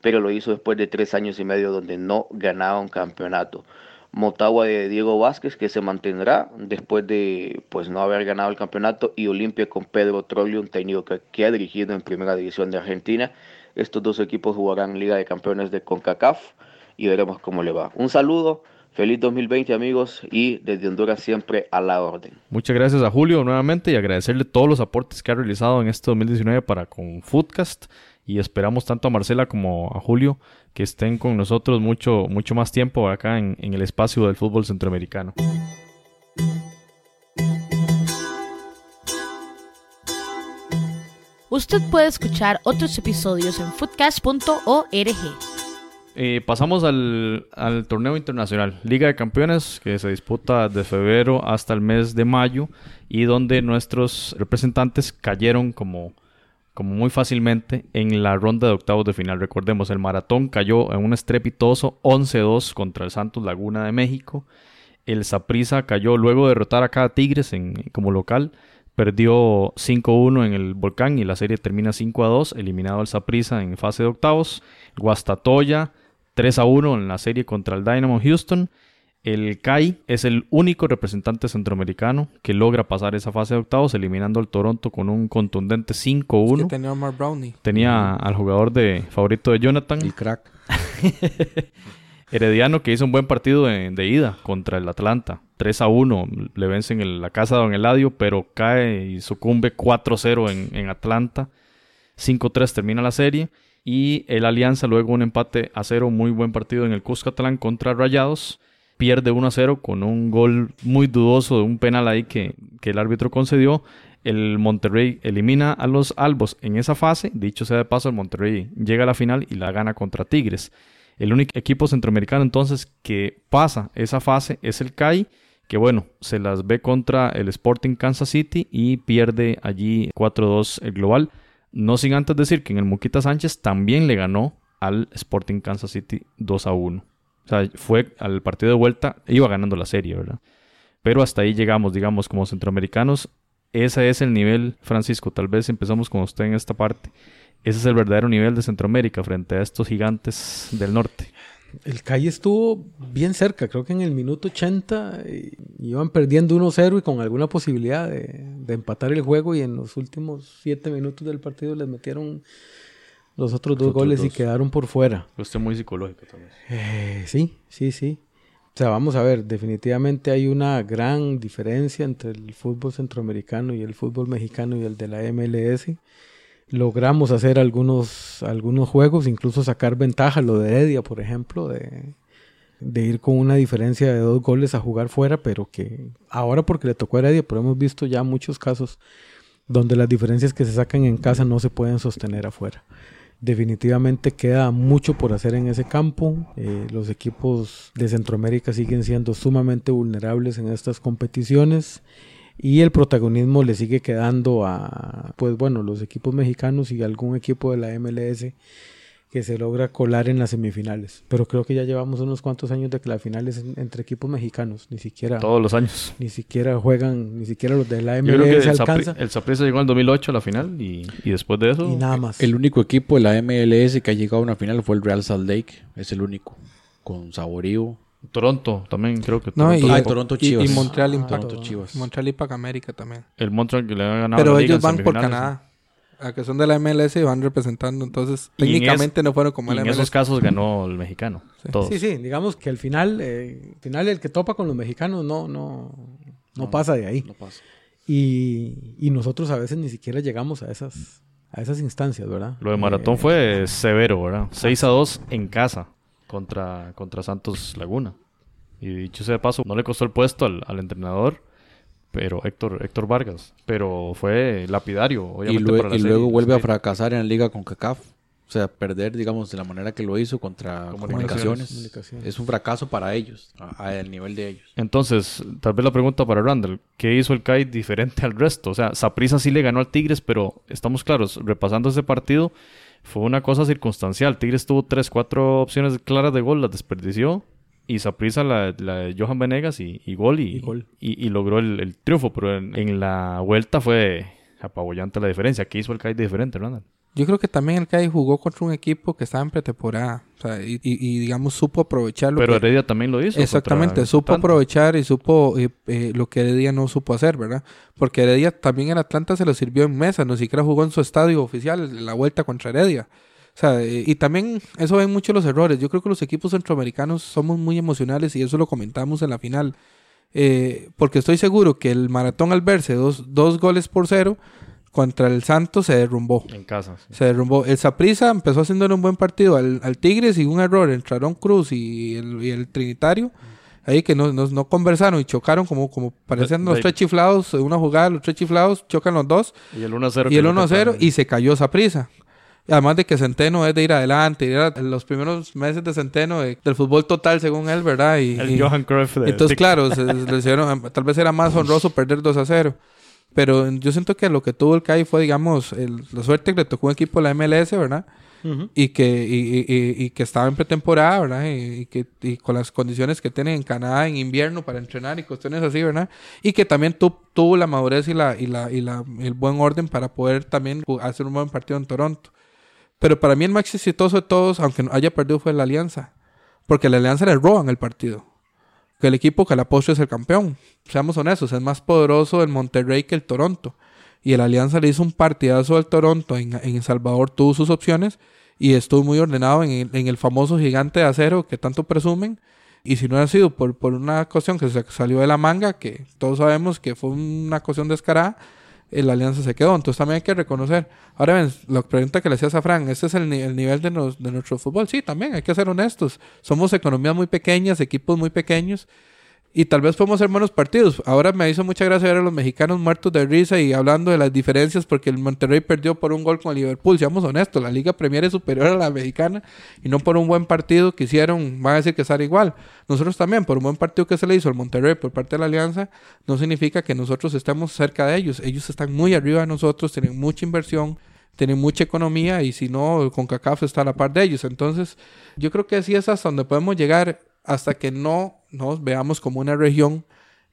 G: pero lo hizo después de tres años y medio donde no ganaba un campeonato. Motagua de Diego Vázquez que se mantendrá después de pues no haber ganado el campeonato y Olimpia con Pedro Trollio, un técnico que, ha dirigido en primera división de Argentina. Estos dos equipos jugarán Liga de Campeones de CONCACAF y veremos cómo le va. Un saludo, feliz 2020 amigos y desde Honduras siempre a la orden.
B: Muchas gracias a Julio nuevamente y agradecerle todos los aportes que ha realizado en este 2019 para con Foodcast y esperamos tanto a Marcela como a Julio que estén con nosotros mucho, mucho más tiempo acá en, en el espacio del fútbol centroamericano.
A: Usted puede escuchar otros episodios en footcast.org.
B: Eh, pasamos al, al, torneo internacional, Liga de Campeones, que se disputa de febrero hasta el mes de mayo y donde nuestros representantes cayeron como, como muy fácilmente en la ronda de octavos de final. Recordemos, el maratón cayó en un estrepitoso 11-2 contra el Santos Laguna de México. El Saprissa cayó luego de derrotar a Tigres en, como local perdió 5-1 en el Volcán y la serie termina 5-2, eliminado el Saprissa en fase de octavos. Guastatoya 3-1 en la serie contra el Dynamo Houston. El CAI es el único representante centroamericano que logra pasar esa fase de octavos, eliminando al Toronto con un contundente 5-1.
D: tenía Omar Brownie.
B: Tenía al jugador de favorito de Jonathan.
C: El crack.
B: Herediano que hizo un buen partido de, de ida contra el Atlanta. 3 a 1 le vencen en la casa de Don Eladio, pero cae y sucumbe 4-0 en, en, Atlanta. 5-3 termina la serie. Y el Alianza luego un empate a 0, muy buen partido en el Cuscatlán contra Rayados. Pierde 1 0 con un gol muy dudoso de un penal ahí que, que el árbitro concedió. El Monterrey elimina a los Albos en esa fase. Dicho sea de paso, el Monterrey llega a la final y la gana contra Tigres. El único equipo centroamericano entonces que pasa esa fase es el CAI, que bueno, se las ve contra el Sporting Kansas City y pierde allí 4-2 el global. No sin antes decir que en el Muquita Sánchez también le ganó al Sporting Kansas City 2 1. O sea, fue al partido de vuelta, iba ganando la serie, ¿verdad? Pero hasta ahí llegamos, digamos, como centroamericanos. Ese es el nivel, Francisco. Tal vez empezamos con usted en esta parte. Ese es el verdadero nivel de Centroamérica frente a estos gigantes del norte.
E: El Calle estuvo bien cerca, creo que en el minuto 80 iban perdiendo 1-0 y con alguna posibilidad de, empatar el juego y en los últimos 7 minutos del partido les metieron los otros dos los goles dos. y quedaron por fuera.
B: Usted muy psicológico también.
E: Eh, sí, sí, sí. O sea, vamos a ver, definitivamente hay una gran diferencia entre el fútbol centroamericano y el fútbol mexicano y el de la MLS logramos hacer algunos, algunos juegos, incluso sacar ventaja, lo de Heredia, por ejemplo, de, de, ir con una diferencia de dos goles a jugar fuera, pero que ahora porque le tocó a Heredia, pero hemos visto ya muchos casos donde las diferencias que se sacan en casa no se pueden sostener afuera. Definitivamente queda mucho por hacer en ese campo. Eh, los equipos de Centroamérica siguen siendo sumamente vulnerables en estas competiciones y el protagonismo le sigue quedando a pues bueno los equipos mexicanos y algún equipo de la MLS que se logra colar en las semifinales pero creo que ya llevamos unos cuantos años de que la final es entre equipos mexicanos ni siquiera
B: todos los años
E: ni siquiera juegan ni siquiera los de la MLS
B: Yo creo que
E: alcanza
B: el Saprissa llegó en 2008 a la final y, y, después de eso
E: y nada más
C: el único equipo de la MLS que ha llegado a una final fue el Real Salt Lake es el único con saborío
B: Toronto también creo que
D: no,
B: Toronto,
D: y,
C: ah, Toronto Chivas.
D: Y, y Montreal Impact.
C: Toronto Chivas.
D: Montreal Impact América también.
B: El Montreal que le ha ganado
D: Pero ellos van por Canadá. A que son de la MLS y van representando. Entonces,
B: Y en
D: técnicamente
B: es-
D: no fueron como
B: Y
D: la
B: en
D: MLS.
B: esos casos ganó el mexicano. Todos.
E: sí sí digamos que al final eh, al final el que topa con los mexicanos no no no, pasa de ahí
C: No pasa.
E: y, y nosotros a veces ni siquiera llegamos a esas a esas instancias verdad
B: Lo de Maratón
E: Eh,
B: fue severo, ¿verdad? 6 a 2 en casa contra, contra Santos Laguna. Y dicho sea de paso, no le costó el puesto al, al entrenador, pero Héctor, Héctor Vargas. Pero fue lapidario,
C: Y,
B: obviamente.
C: lue-
B: para la
C: y
B: serie,
C: luego vuelve a fracasar en la liga con CACAF. O sea, perder, digamos, de la manera que lo hizo contra
B: Comunicaciones.
C: comunicaciones. Es un fracaso para ellos, al nivel de ellos.
B: Entonces, tal vez la pregunta para Randall, ¿qué hizo el CAI diferente al resto? O sea, Saprissa sí le ganó al Tigres, pero estamos claros, repasando ese partido, fue una cosa circunstancial. Tigres tuvo tres, cuatro opciones claras de gol, las desperdició. Y Saprissa la, la de Johan Venegas y, y gol, y,
E: Y gol.
B: y- y logró el, el triunfo. Pero en, en la vuelta fue apabullante la diferencia. ¿Qué hizo el CAI diferente, Randall?
D: Yo creo que también el CAI jugó contra un equipo que estaba en pretemporada. O sea, y, y- digamos, supo aprovechar lo
B: Pero
D: que...
B: Heredia también lo hizo.
D: Exactamente, supo
B: Atlanta.
D: aprovechar y supo eh, eh, lo que Heredia no supo hacer, ¿verdad? Porque Heredia también en Atlanta se lo sirvió en mesa, no siquiera jugó en su estadio oficial la vuelta contra Heredia. Sea, eh, y también eso ven mucho los errores. Yo creo que los equipos centroamericanos somos muy emocionales y eso lo comentamos en la final. Eh, porque estoy seguro que el maratón al verse dos, dos goles por cero, contra el Santos se derrumbó.
B: En casa. sí.
D: Se derrumbó. El Saprissa empezó haciéndole un buen partido al, al Tigres y un error entre Aaron Cruz y el, y el Trinitario. Ahí que no, no, no conversaron y chocaron como, como parecían los tres chiflados. Una jugada, los tres chiflados chocan los dos.
B: Y el 1-0.
D: Y el
B: le
D: 1-0
B: toca-
D: y se cayó Saprissa. Además de que Centeno es de ir adelante. Era los primeros meses de Centeno de- del fútbol total, según él, ¿verdad? Y,
B: El
D: y-
B: Johan Cruyff de
D: entonces, claro, se- le hicieron- tal vez era más honroso perder 2 a 0. Pero yo siento que lo que tuvo el CAI fue, digamos, el- la suerte que le tocó un equipo de la MLS, ¿verdad? Y que, y, y- y- y que estaba en pretemporada, ¿verdad? Y, y que y con las condiciones que tienen en Canadá en invierno para entrenar y cuestiones así, ¿verdad? Y que también tu- tuvo la madurez y, la, y, la, y la, el buen orden para poder también hacer un buen partido en Toronto. Pero para mí el más exitoso de todos, aunque haya perdido, fue la Alianza. Porque la Alianza le roban el partido. Que el equipo que la postre es el campeón. Seamos honestos, es más poderoso el Monterrey que el Toronto. Y el Alianza le hizo un partidazo al Toronto. En, en El Salvador tuvo sus opciones y estuvo muy ordenado en el, en el famoso gigante de acero que tanto presumen. Y si no ha sido por, por una cuestión que se salió de la manga, que todos sabemos que fue una cuestión descarada, el Alianza se quedó. Entonces también hay que reconocer. Ahora ven, la pregunta que le hacías a Fran, ¿este es el, ni- el nivel de, de nuestro fútbol? Sí, también hay que ser honestos. Somos economías muy pequeñas, equipos muy pequeños. Y tal vez podemos hacer buenos partidos. Ahora me hizo mucha gracia ver a los mexicanos muertos de risa y hablando de las diferencias porque el Monterrey perdió por un gol con el Liverpool. Seamos honestos, la Liga Premier es superior a la mexicana y no por un buen partido que hicieron, van a decir que estar igual. Nosotros también, por un buen partido que se le hizo al Monterrey por parte de la Alianza, no significa que nosotros estemos cerca de ellos. Ellos están muy arriba de nosotros, tienen mucha inversión, tienen mucha economía y si no, con CACAF está a la par de ellos. Entonces, yo creo que así es hasta donde podemos llegar hasta que no nos veamos como una región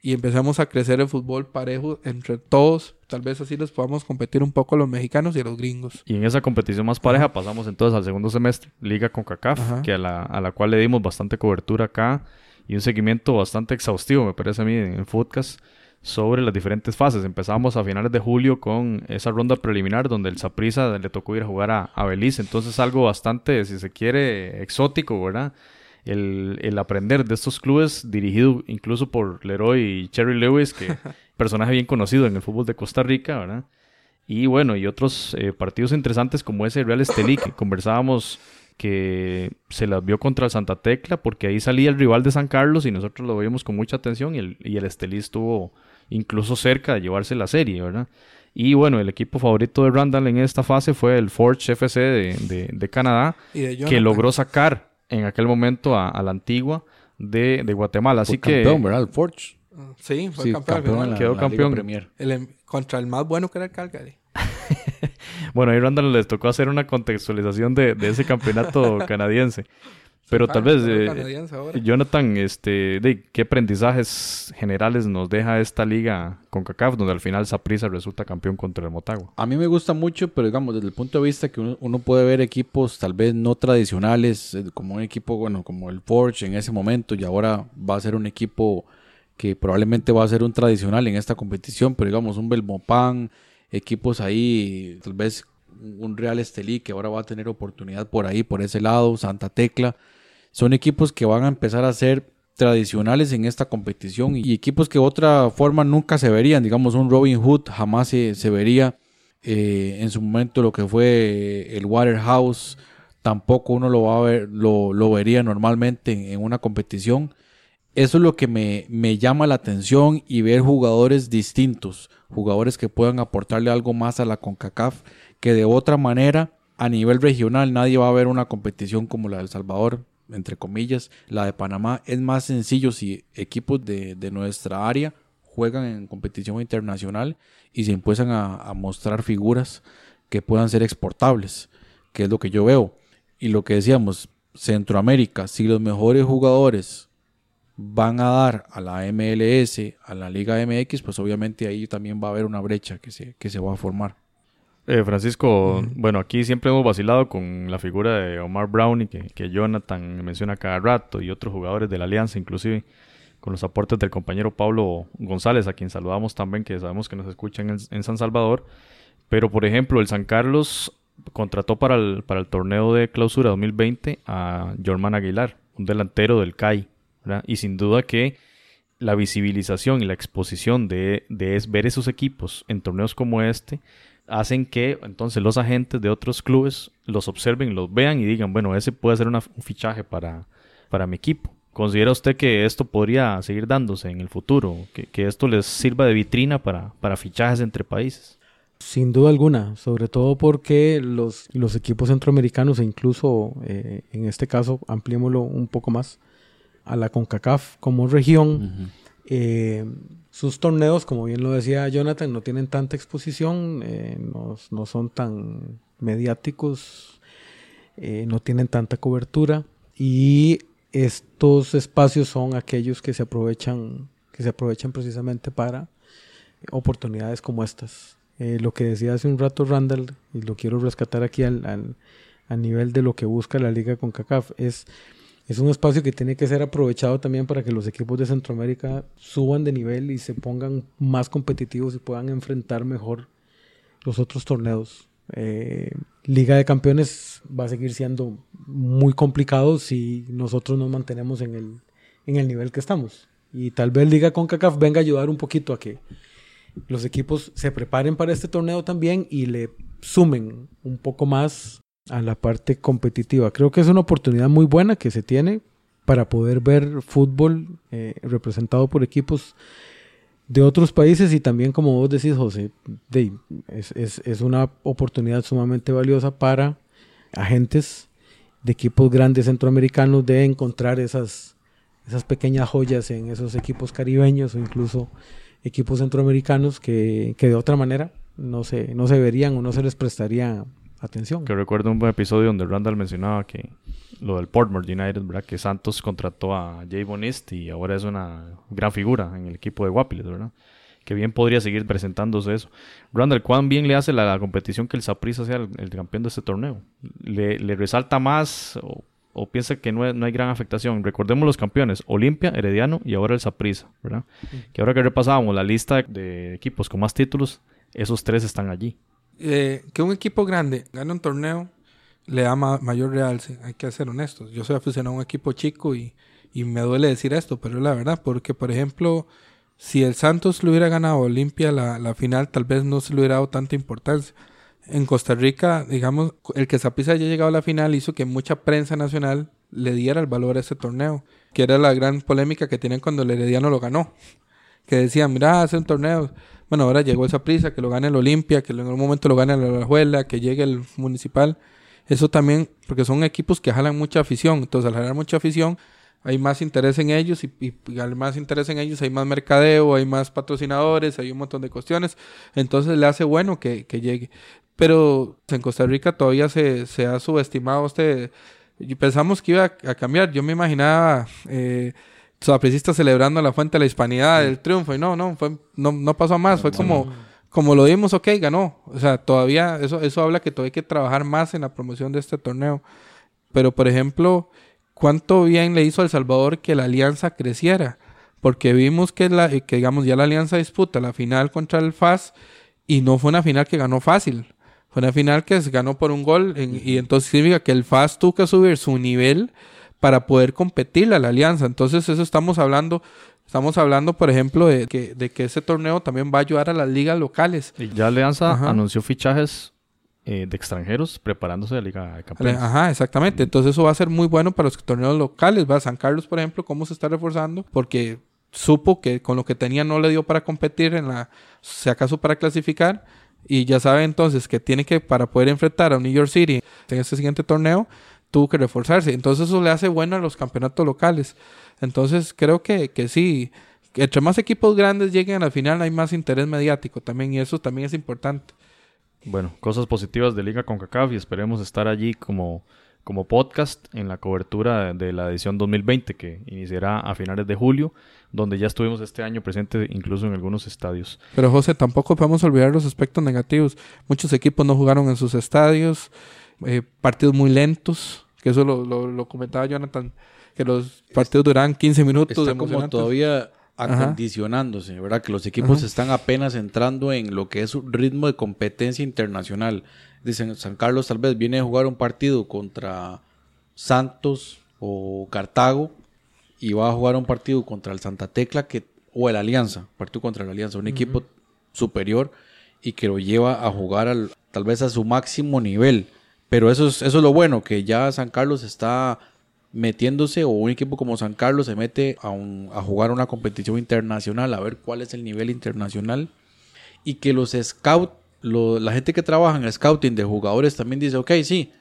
D: y empecemos a crecer el fútbol parejo entre todos. Tal vez así les podamos competir un poco a los mexicanos y a los gringos.
B: Y en esa competición más pareja pasamos entonces al segundo semestre, Liga con CACAF,
D: Ajá.
B: que a la, a la cual le dimos bastante cobertura acá y un seguimiento bastante exhaustivo, me parece a mí, en el podcast sobre las diferentes fases. Empezamos a finales de julio con esa ronda preliminar donde el Saprissa le tocó ir a jugar a, a Belice. Entonces algo bastante, si se quiere, exótico, ¿verdad? El, el aprender de estos clubes dirigido incluso por Leroy y Cherry Lewis, que personaje bien conocido en el fútbol de Costa Rica, ¿verdad? Y bueno, y otros eh, partidos interesantes como ese Real Estelí, que conversábamos que se las vio contra el Santa Tecla, porque ahí salía el rival de San Carlos y nosotros lo vimos con mucha atención y el, y el Estelí estuvo incluso cerca de llevarse la serie, ¿verdad? Y bueno, el equipo favorito de Randall en esta fase fue el Forge FC de, de- de Canadá,
D: de
B: que logró sacar en aquel momento a, a la antigua de, de Guatemala. Así
C: Fue
B: que...
C: campeón, ¿verdad? El Forge.
D: Sí, fue
C: Sí,
D: campeón.
C: campeón la,
B: Quedó
C: la
B: campeón.
C: Premier.
D: El em- contra el más bueno que era el Calgary.
B: Bueno, ahí Randall les tocó hacer una contextualización de, de ese campeonato canadiense. Pero tal vez, eh. Jonathan, este, de, ¿qué aprendizajes generales nos deja esta liga con CACAF, donde al final Saprissa resulta campeón contra el Motagua?
C: A mí me gusta mucho, pero digamos, desde el punto de vista que uno, uno puede ver equipos tal vez no tradicionales, eh, como un equipo, bueno, como el Forge en ese momento, y ahora va a ser un equipo que probablemente va a ser un tradicional en esta competición, pero digamos, un Belmopan, equipos ahí, tal vez un Real Estelí que ahora va a tener oportunidad por ahí, por ese lado, Santa Tecla, son equipos que van a empezar a ser tradicionales en esta competición y equipos que de otra forma nunca se verían, digamos un Robin Hood jamás se, se vería eh, en su momento lo que fue el Waterhouse, tampoco uno lo va a ver, lo, lo vería normalmente en, una competición. Eso es lo que me, me llama la atención y ver jugadores distintos, jugadores que puedan aportarle algo más a la CONCACAF, que de otra manera a nivel regional nadie va a ver una competición como la de El Salvador, entre comillas, la de Panamá. Es más sencillo si equipos de, de nuestra área juegan en competición internacional y se empiezan a, a mostrar figuras que puedan ser exportables, que es lo que yo veo. Y lo que decíamos, Centroamérica, si los mejores jugadores van a dar a la MLS, a la Liga MX, pues obviamente ahí también va a haber una brecha que se, que se va a formar.
B: Eh, Francisco, bueno, aquí siempre hemos vacilado con la figura de Omar Brownie, que, que Jonathan menciona cada rato, y otros jugadores de la Alianza, inclusive con los aportes del compañero Pablo González, a quien saludamos también, que sabemos que nos escuchan en, en San Salvador. Pero, por ejemplo, el San Carlos contrató para el, para el torneo de clausura 2020 a Jorman Aguilar, un delantero del CAI. ¿verdad? Y sin duda que la visibilización y la exposición de, de es- ver esos equipos en torneos como este, hacen que entonces los agentes de otros clubes los observen, los vean y digan, bueno, ese puede ser una- un fichaje para, para mi equipo. ¿Considera usted que esto podría seguir dándose en el futuro? ¿Que, que esto les sirva de vitrina para, para fichajes entre países?
E: Sin duda alguna, sobre todo porque los, los equipos centroamericanos e incluso eh, en este caso ampliémoslo un poco más a la CONCACAF como región, eh, sus torneos, como bien lo decía Jonathan, no tienen tanta exposición, eh, no, son tan mediáticos, eh, no tienen tanta cobertura y estos espacios son aquellos que se aprovechan, que se aprovechan precisamente para oportunidades como estas. Lo que decía hace un rato Randall, y lo quiero rescatar aquí al, al- a nivel de lo que busca la liga con CACAF, es, es un espacio que tiene que ser aprovechado también para que los equipos de Centroamérica suban de nivel y se pongan más competitivos y puedan enfrentar mejor los otros torneos. Eh, liga de Campeones va a seguir siendo muy complicado si nosotros nos mantenemos en el, en el nivel que estamos. Y tal vez Liga con CACAF venga a ayudar un poquito a que los equipos se preparen para este torneo también y le sumen un poco más a la parte competitiva. Creo que es una oportunidad muy buena que se tiene para poder ver fútbol eh, representado por equipos de otros países y también, como vos decís, José, es, es- es una oportunidad sumamente valiosa para agentes de equipos grandes centroamericanos de encontrar esas, esas pequeñas joyas en esos equipos caribeños o incluso equipos centroamericanos que, que de otra manera no se, no se verían o no se les prestaría atención.
B: Que recuerdo un buen episodio donde Randall mencionaba que lo del Portmore United, ¿verdad? Que Santos contrató a Jay Bonist y ahora es una gran figura en el equipo de Guapiles, ¿verdad? Que bien podría seguir presentándose eso. Randall, ¿cuán bien le hace la, la competición que el Saprissa sea el, el campeón de este torneo? ¿Le, le resalta más o, o piensa que no, hay- no hay gran afectación? Recordemos los campeones, Olimpia, Herediano y ahora el Saprissa, ¿verdad? Que ahora que repasábamos la lista de equipos con más títulos, esos tres están allí.
D: Eh, que un equipo grande gane un torneo le da ma- mayor realce. Hay que ser honestos. Yo soy aficionado a un equipo chico y, y me duele decir esto, pero es la verdad. Porque, por ejemplo, si el Santos le hubiera ganado a Olimpia la, la final, tal vez no se le hubiera dado tanta importancia. En Costa Rica, digamos, el que Zapisa haya llegado a la final hizo que mucha prensa nacional le diera el valor a ese torneo, que era la gran polémica que tenían cuando el Herediano lo ganó que decían, mira, hace un torneo. Bueno, ahora llegó esa prisa, que lo gane el Olimpia, que en algún momento lo gane el Alajuela, que llegue el Municipal. Eso también, porque son equipos que jalan mucha afición. Entonces, al jalar mucha afición, hay más interés en ellos y, y- al más interés en ellos hay más mercadeo, hay más patrocinadores, hay un montón de cuestiones. Entonces, le hace bueno que, que llegue. Pero en Costa Rica todavía se, se ha subestimado este... Pensamos que iba a, a cambiar. Yo me imaginaba... Eh, sapricistas celebrando la fuente de la hispanidad, el triunfo, y no, no, fue, no, no pasó a más, fue como, como lo dimos, ok, ganó. O sea, todavía, eso, eso habla que todavía hay que trabajar más en la promoción de este torneo. Pero, por ejemplo, cuánto bien le hizo a El Salvador que la alianza creciera. Porque vimos que, la, que digamos, ya la alianza disputa la final contra el FAS y no fue una final que ganó fácil. Fue una final que se ganó por un gol en- y entonces significa que el FAS tuvo que subir su nivel para poder competirle a la alianza. Entonces eso estamos hablando, estamos hablando por ejemplo de que, de que ese torneo también va a ayudar a las ligas locales.
B: Y ya Alianza
D: Ajá.
B: anunció fichajes eh, de extranjeros preparándose de la Liga de Campeones.
D: Ajá, exactamente. Entonces eso va a ser muy bueno para los torneos locales. Va San Carlos, por ejemplo, cómo se está reforzando, porque supo que con lo que tenía no le dio para competir en la, si acaso para clasificar, y ya sabe entonces que tiene que, para poder enfrentar a New York City en este siguiente torneo, tuvo que reforzarse. Entonces eso le hace bueno a los campeonatos locales. Entonces creo que, que sí, entre más equipos grandes lleguen a la final hay más interés mediático también, y eso también es importante.
B: Bueno, cosas positivas de Liga CONCACAF y esperemos estar allí como, como podcast en la cobertura de la edición 2020 que iniciará a finales de julio, donde ya estuvimos este año presentes incluso en algunos estadios.
D: Pero José, tampoco podemos olvidar los aspectos negativos. Muchos equipos no jugaron en sus estadios, eh, partidos muy lentos, que eso lo, lo, lo comentaba Jonathan, que los partidos duran 15 minutos.
C: Está como todavía
D: Ajá.
C: acondicionándose, ¿verdad? Que los equipos
D: Ajá.
C: están apenas entrando en lo que es un ritmo de competencia internacional. Dicen, San Carlos tal vez viene a jugar un partido contra Santos o Cartago y va a jugar un partido contra el Santa Tecla que, o el Alianza, partido contra el Alianza, un equipo superior y que lo lleva a jugar al, tal vez a su máximo nivel. Pero eso es, eso es lo bueno, que ya San Carlos está metiéndose o un equipo como San Carlos se mete a, un, a jugar una competición internacional, a ver cuál es el nivel internacional y que los scouts, la gente que trabaja en scouting de jugadores también dice, ok, sí,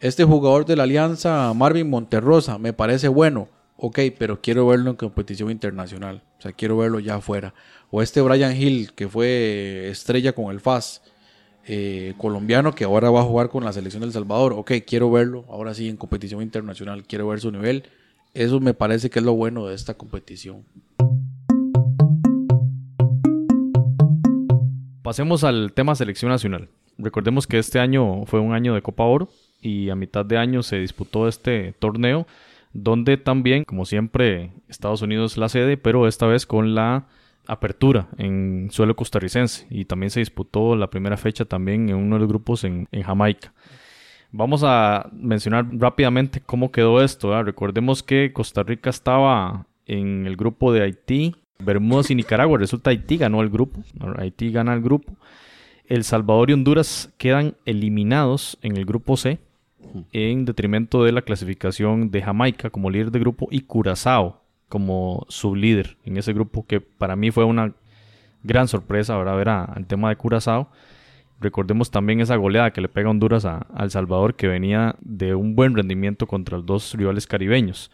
C: este jugador de la Alianza, Marvin Monterrosa, me parece bueno, ok, pero quiero verlo en competición internacional, o sea, quiero verlo ya afuera. O este Brian Hill, que fue estrella con el FAS, eh, colombiano que ahora va a jugar con la selección del Salvador. Ok, quiero verlo, ahora sí en competición internacional, quiero ver su nivel. Eso me parece que es lo bueno de esta competición.
B: Pasemos al tema selección nacional. Recordemos que este año fue un año de Copa Oro y a mitad de año se disputó este torneo donde también, como siempre, Estados Unidos la sede, pero esta vez con la apertura en suelo costarricense y también se disputó la primera fecha también en uno de los grupos en, Jamaica. Vamos a mencionar rápidamente cómo quedó esto. Recordemos que Costa Rica estaba en el grupo de Haití, Bermudas y Nicaragua. Resulta Haití ganó el grupo. Haití gana el grupo. El Salvador y Honduras quedan eliminados en el grupo C en detrimento de la clasificación de Jamaica como líder de grupo y Curazao como líder en ese grupo, que para mí fue una gran sorpresa ahora ver al tema de Curazao. Recordemos también esa goleada que le pega Honduras a, El Salvador, que venía de un buen rendimiento contra los dos rivales caribeños.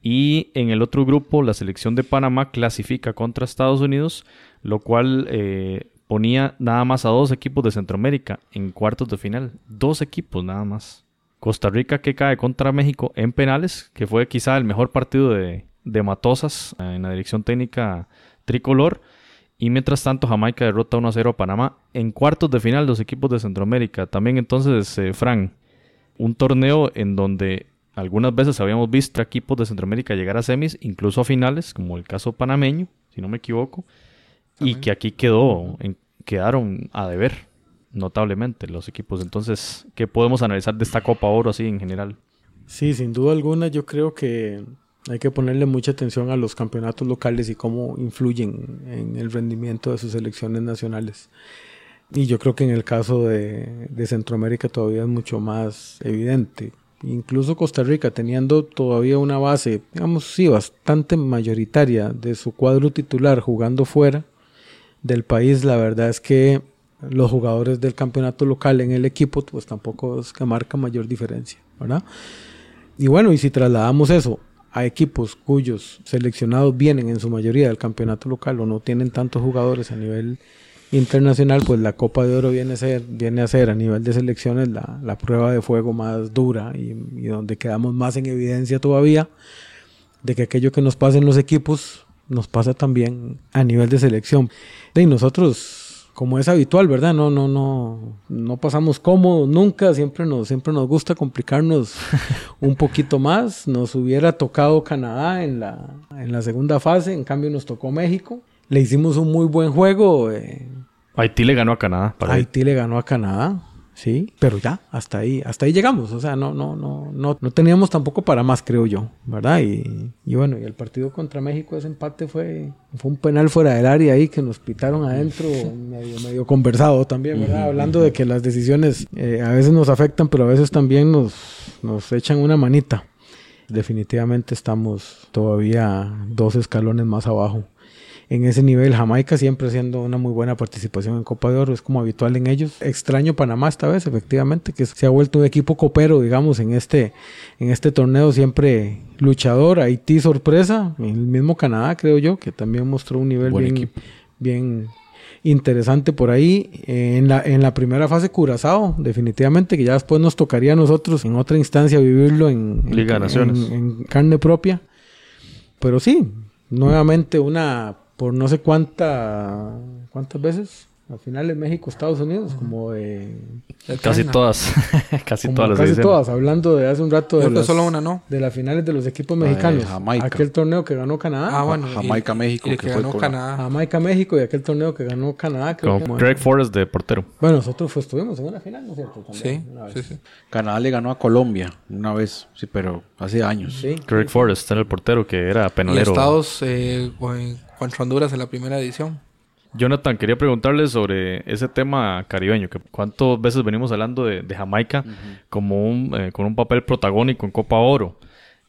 B: Y en el otro grupo, la selección de Panamá clasifica contra Estados Unidos, lo cual eh, ponía nada más a dos equipos de Centroamérica en cuartos de final. Dos equipos nada más. Costa Rica que cae contra México en penales, que fue quizá el mejor partido de, de Matosas en la dirección técnica tricolor. Y mientras tanto, Jamaica derrota 1 a 0 a Panamá en cuartos de final los equipos de Centroamérica. También entonces, eh, Fran, un torneo en donde algunas veces habíamos visto equipos de Centroamérica llegar a semis, incluso a finales, como el caso panameño, si no me equivoco, y que aquí quedó, quedaron a deber notablemente los equipos. Entonces, ¿qué podemos analizar de esta Copa Oro así en general?
E: Sí, sin duda alguna, yo creo que hay que ponerle mucha atención a los campeonatos locales y cómo influyen en el rendimiento de sus selecciones nacionales. Y yo creo que en el caso de, Centroamérica todavía es mucho más evidente. Incluso Costa Rica, teniendo todavía una base, digamos, sí, bastante mayoritaria de su cuadro titular jugando fuera del país, la verdad es que los jugadores del campeonato local en el equipo, pues tampoco es que marca mayor diferencia, ¿verdad? Y bueno, y si trasladamos eso a equipos cuyos seleccionados vienen en su mayoría del campeonato local o no tienen tantos jugadores a nivel internacional, pues la Copa de Oro viene a ser, viene a, ser a nivel de selecciones la, prueba de fuego más dura y, donde quedamos más en evidencia todavía de que aquello que nos pasa en los equipos nos pasa también a nivel de selección. Y nosotros como es habitual, ¿verdad? No, no, no, no pasamos cómodos nunca, siempre nos, siempre nos gusta complicarnos un poquito más. Nos hubiera tocado Canadá en la, en la segunda fase, en cambio nos tocó México. Le hicimos un muy buen juego. Eh.
B: Haití le ganó a Canadá.
E: Haití le ganó a Canadá. Sí, pero ya, hasta ahí, hasta ahí llegamos. O sea, no, no, no, no, no teníamos tampoco para más, creo yo, ¿verdad? Y, y bueno, y el partido contra México, ese empate fue, fue un penal fuera del área ahí que nos pitaron adentro, medio, medio conversado también, ¿verdad? Hablando de que las decisiones eh, a veces nos afectan, pero a veces también nos, nos echan una manita. Definitivamente estamos todavía dos escalones más abajo en ese nivel. Jamaica siempre haciendo una muy buena participación en Copa de Oro, es como habitual en ellos. Extraño Panamá esta vez, efectivamente, que se ha vuelto un equipo copero, digamos, en este, en este torneo siempre luchador. Haití sorpresa, el mismo Canadá, creo yo, que también mostró un nivel bien, bien interesante por ahí. en, la, en la primera fase Curazao, definitivamente, que ya después nos tocaría a nosotros en otra instancia vivirlo en, en carne propia. Pero sí, nuevamente una por no sé cuánta, cuántas veces al final en México, Estados Unidos, como de...
B: Casi todas, casi todas las
E: Casi todas, hablando de hace un rato de
D: las, solo una, ¿no?
E: de las finales de los equipos mexicanos.
C: Jamaica.
E: Aquel torneo que ganó Canadá.
D: Ah, bueno.
C: Jamaica, México.
D: que, ganó Canadá.
E: Jamaica, México y aquel torneo que ganó Canadá.
B: Creo Con Greg Forrest de portero.
E: Bueno, nosotros pues, estuvimos en una final, ¿no es cierto?
D: sí, sí, sí.
C: Canadá le ganó a Colombia una vez, sí, pero hace años.
B: Sí. Greg Forrest era el portero que era penalero.
D: Y Estados eh, contra Honduras en la primera edición
B: Jonathan, quería preguntarle sobre ese tema caribeño, que cuántas veces venimos hablando de, Jamaica como un, eh, con un papel protagónico en Copa Oro.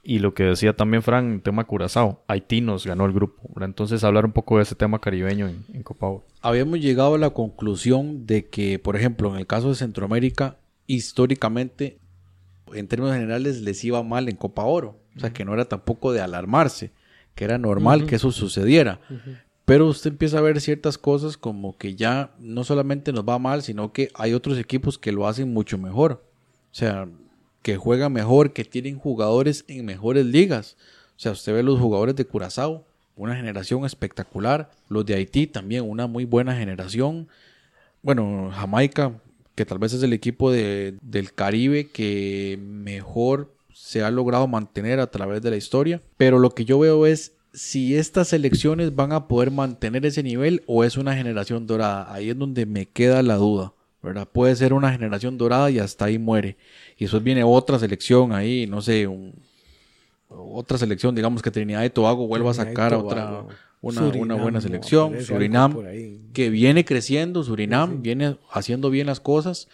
B: Y lo que decía también Fran, tema Curazao, Haití nos ganó el grupo. Entonces hablar un poco de ese tema caribeño en, en Copa Oro.
C: Habíamos llegado a la conclusión de que, por ejemplo, en el caso de Centroamérica, históricamente, en términos generales, les iba mal en Copa Oro. O sea, que no era tampoco de alarmarse, que era normal que eso sucediera. Pero usted empieza a ver ciertas cosas como que ya no solamente nos va mal, sino que hay otros equipos que lo hacen mucho mejor. O sea, que juegan mejor, que tienen jugadores en mejores ligas. O sea, usted ve los jugadores de Curazao, una generación espectacular. Los de Haití también, una muy buena generación. Bueno, Jamaica, que tal vez es el equipo de, del Caribe que mejor se ha logrado mantener a través de la historia. Pero lo que yo veo es si estas elecciones van a poder mantener ese nivel o es una generación dorada. Ahí es donde me queda la duda. ¿verdad? Puede ser una generación dorada y hasta ahí muere. Y eso viene otra selección ahí, no sé, otra selección, digamos que Trinidad y Tobago vuelva a sacar otra una, una, buena selección. Surinam, que viene creciendo, Surinam viene haciendo bien las cosas,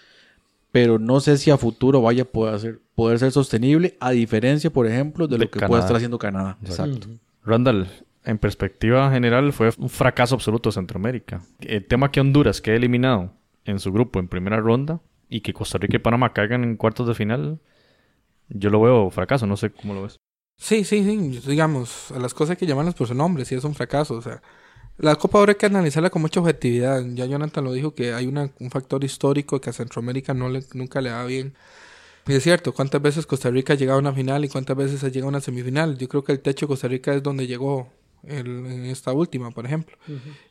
C: pero no sé si a futuro vaya a poder ser, poder ser sostenible, a diferencia, por ejemplo, de, lo que puede estar haciendo Canadá.
B: Exacto. Randall, en perspectiva general, fue un fracaso absoluto Centroamérica. El tema que Honduras quede eliminado en su grupo en primera ronda y que Costa Rica y Panamá caigan en cuartos de final, yo lo veo fracaso, no sé cómo lo ves.
D: Sí, sí, sí, digamos, las cosas hay que llamarlas por su nombre, si es un fracaso, o sea, la Copa ahora hay que analizarla con mucha objetividad. Ya Jonathan lo dijo que hay una, un factor histórico que a Centroamérica no le, nunca le da bien. Y es cierto, ¿cuántas veces Costa Rica ha llegado a una final y cuántas veces ha llegado a una semifinal? Yo creo que el techo de Costa Rica es donde llegó en esta última, por ejemplo.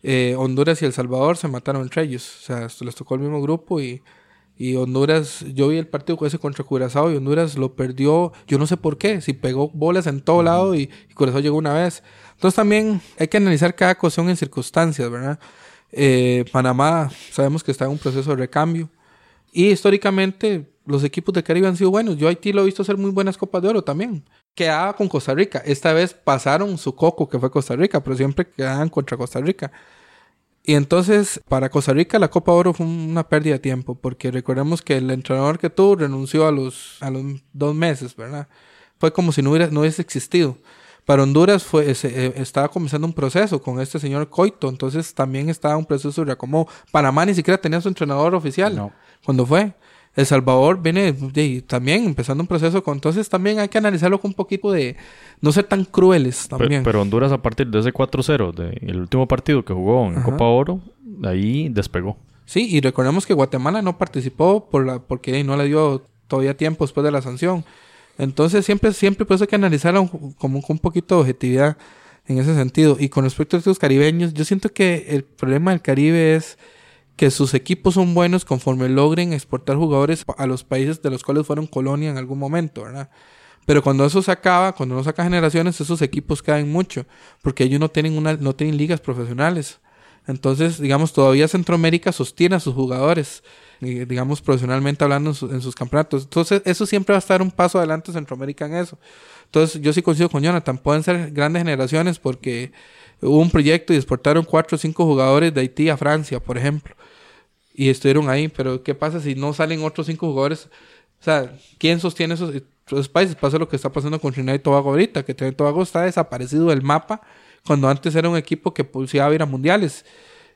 D: Eh, Honduras y El Salvador se mataron entre ellos. O sea, les tocó el mismo grupo y, y Honduras, yo vi el partido ese contra Curazao y Honduras lo perdió, yo no sé por qué, si pegó bolas en todo lado y, Curazao llegó una vez. Entonces también hay que analizar cada cuestión en circunstancias, ¿verdad? Eh, Panamá sabemos que está en un proceso de recambio. Y históricamente los equipos de Caribe han sido buenos. Yo Haití lo he visto hacer muy buenas copas de oro también. Quedaba con Costa Rica. Esta vez pasaron su coco, que fue Costa Rica, pero siempre quedaban contra Costa Rica. Y entonces, para Costa Rica, la Copa Oro fue una pérdida de tiempo, porque recordemos que el entrenador que tuvo renunció a los, a los dos meses, ¿verdad? Fue como si no, hubiera, no hubiese existido. Para Honduras fue, eh, estaba comenzando un proceso con este señor Coito, entonces también estaba un proceso de reacomodo. Panamá ni siquiera tenía su entrenador oficial no. cuando fue. El Salvador viene también empezando un proceso con... Entonces también hay que analizarlo con un poquito de... No ser tan crueles también.
B: Pero, Honduras a partir de ese 4-0, de, el último partido que jugó en Copa Oro, ahí despegó.
D: Sí, y recordemos que Guatemala no participó por la, porque no le dio todavía tiempo después de la sanción. Entonces siempre, siempre por eso hay que analizarlo como con un poquito de objetividad en ese sentido. Y con respecto a estos caribeños, yo siento que el problema del Caribe es que sus equipos son buenos conforme logren exportar jugadores a los países de los cuales fueron colonia en algún momento, ¿verdad? Pero cuando eso se acaba, cuando no saca generaciones, esos equipos caen mucho, porque ellos no tienen una, no tienen ligas profesionales. Entonces, digamos, todavía Centroamérica sostiene a sus jugadores, digamos, profesionalmente hablando en, en, sus campeonatos. Entonces, eso siempre va a estar un paso adelante Centroamérica en eso. Entonces, yo sí coincido con Jonathan, pueden ser grandes generaciones porque hubo un proyecto y exportaron cuatro o cinco jugadores de Haití a Francia, por ejemplo y estuvieron ahí, pero ¿qué pasa si no salen otros cinco jugadores? O sea, ¿quién sostiene esos, países? Pasa lo que está pasando con Trinidad y Tobago ahorita, que Trinidad y Tobago está desaparecido del mapa cuando antes era un equipo que pulsaba ir a mundiales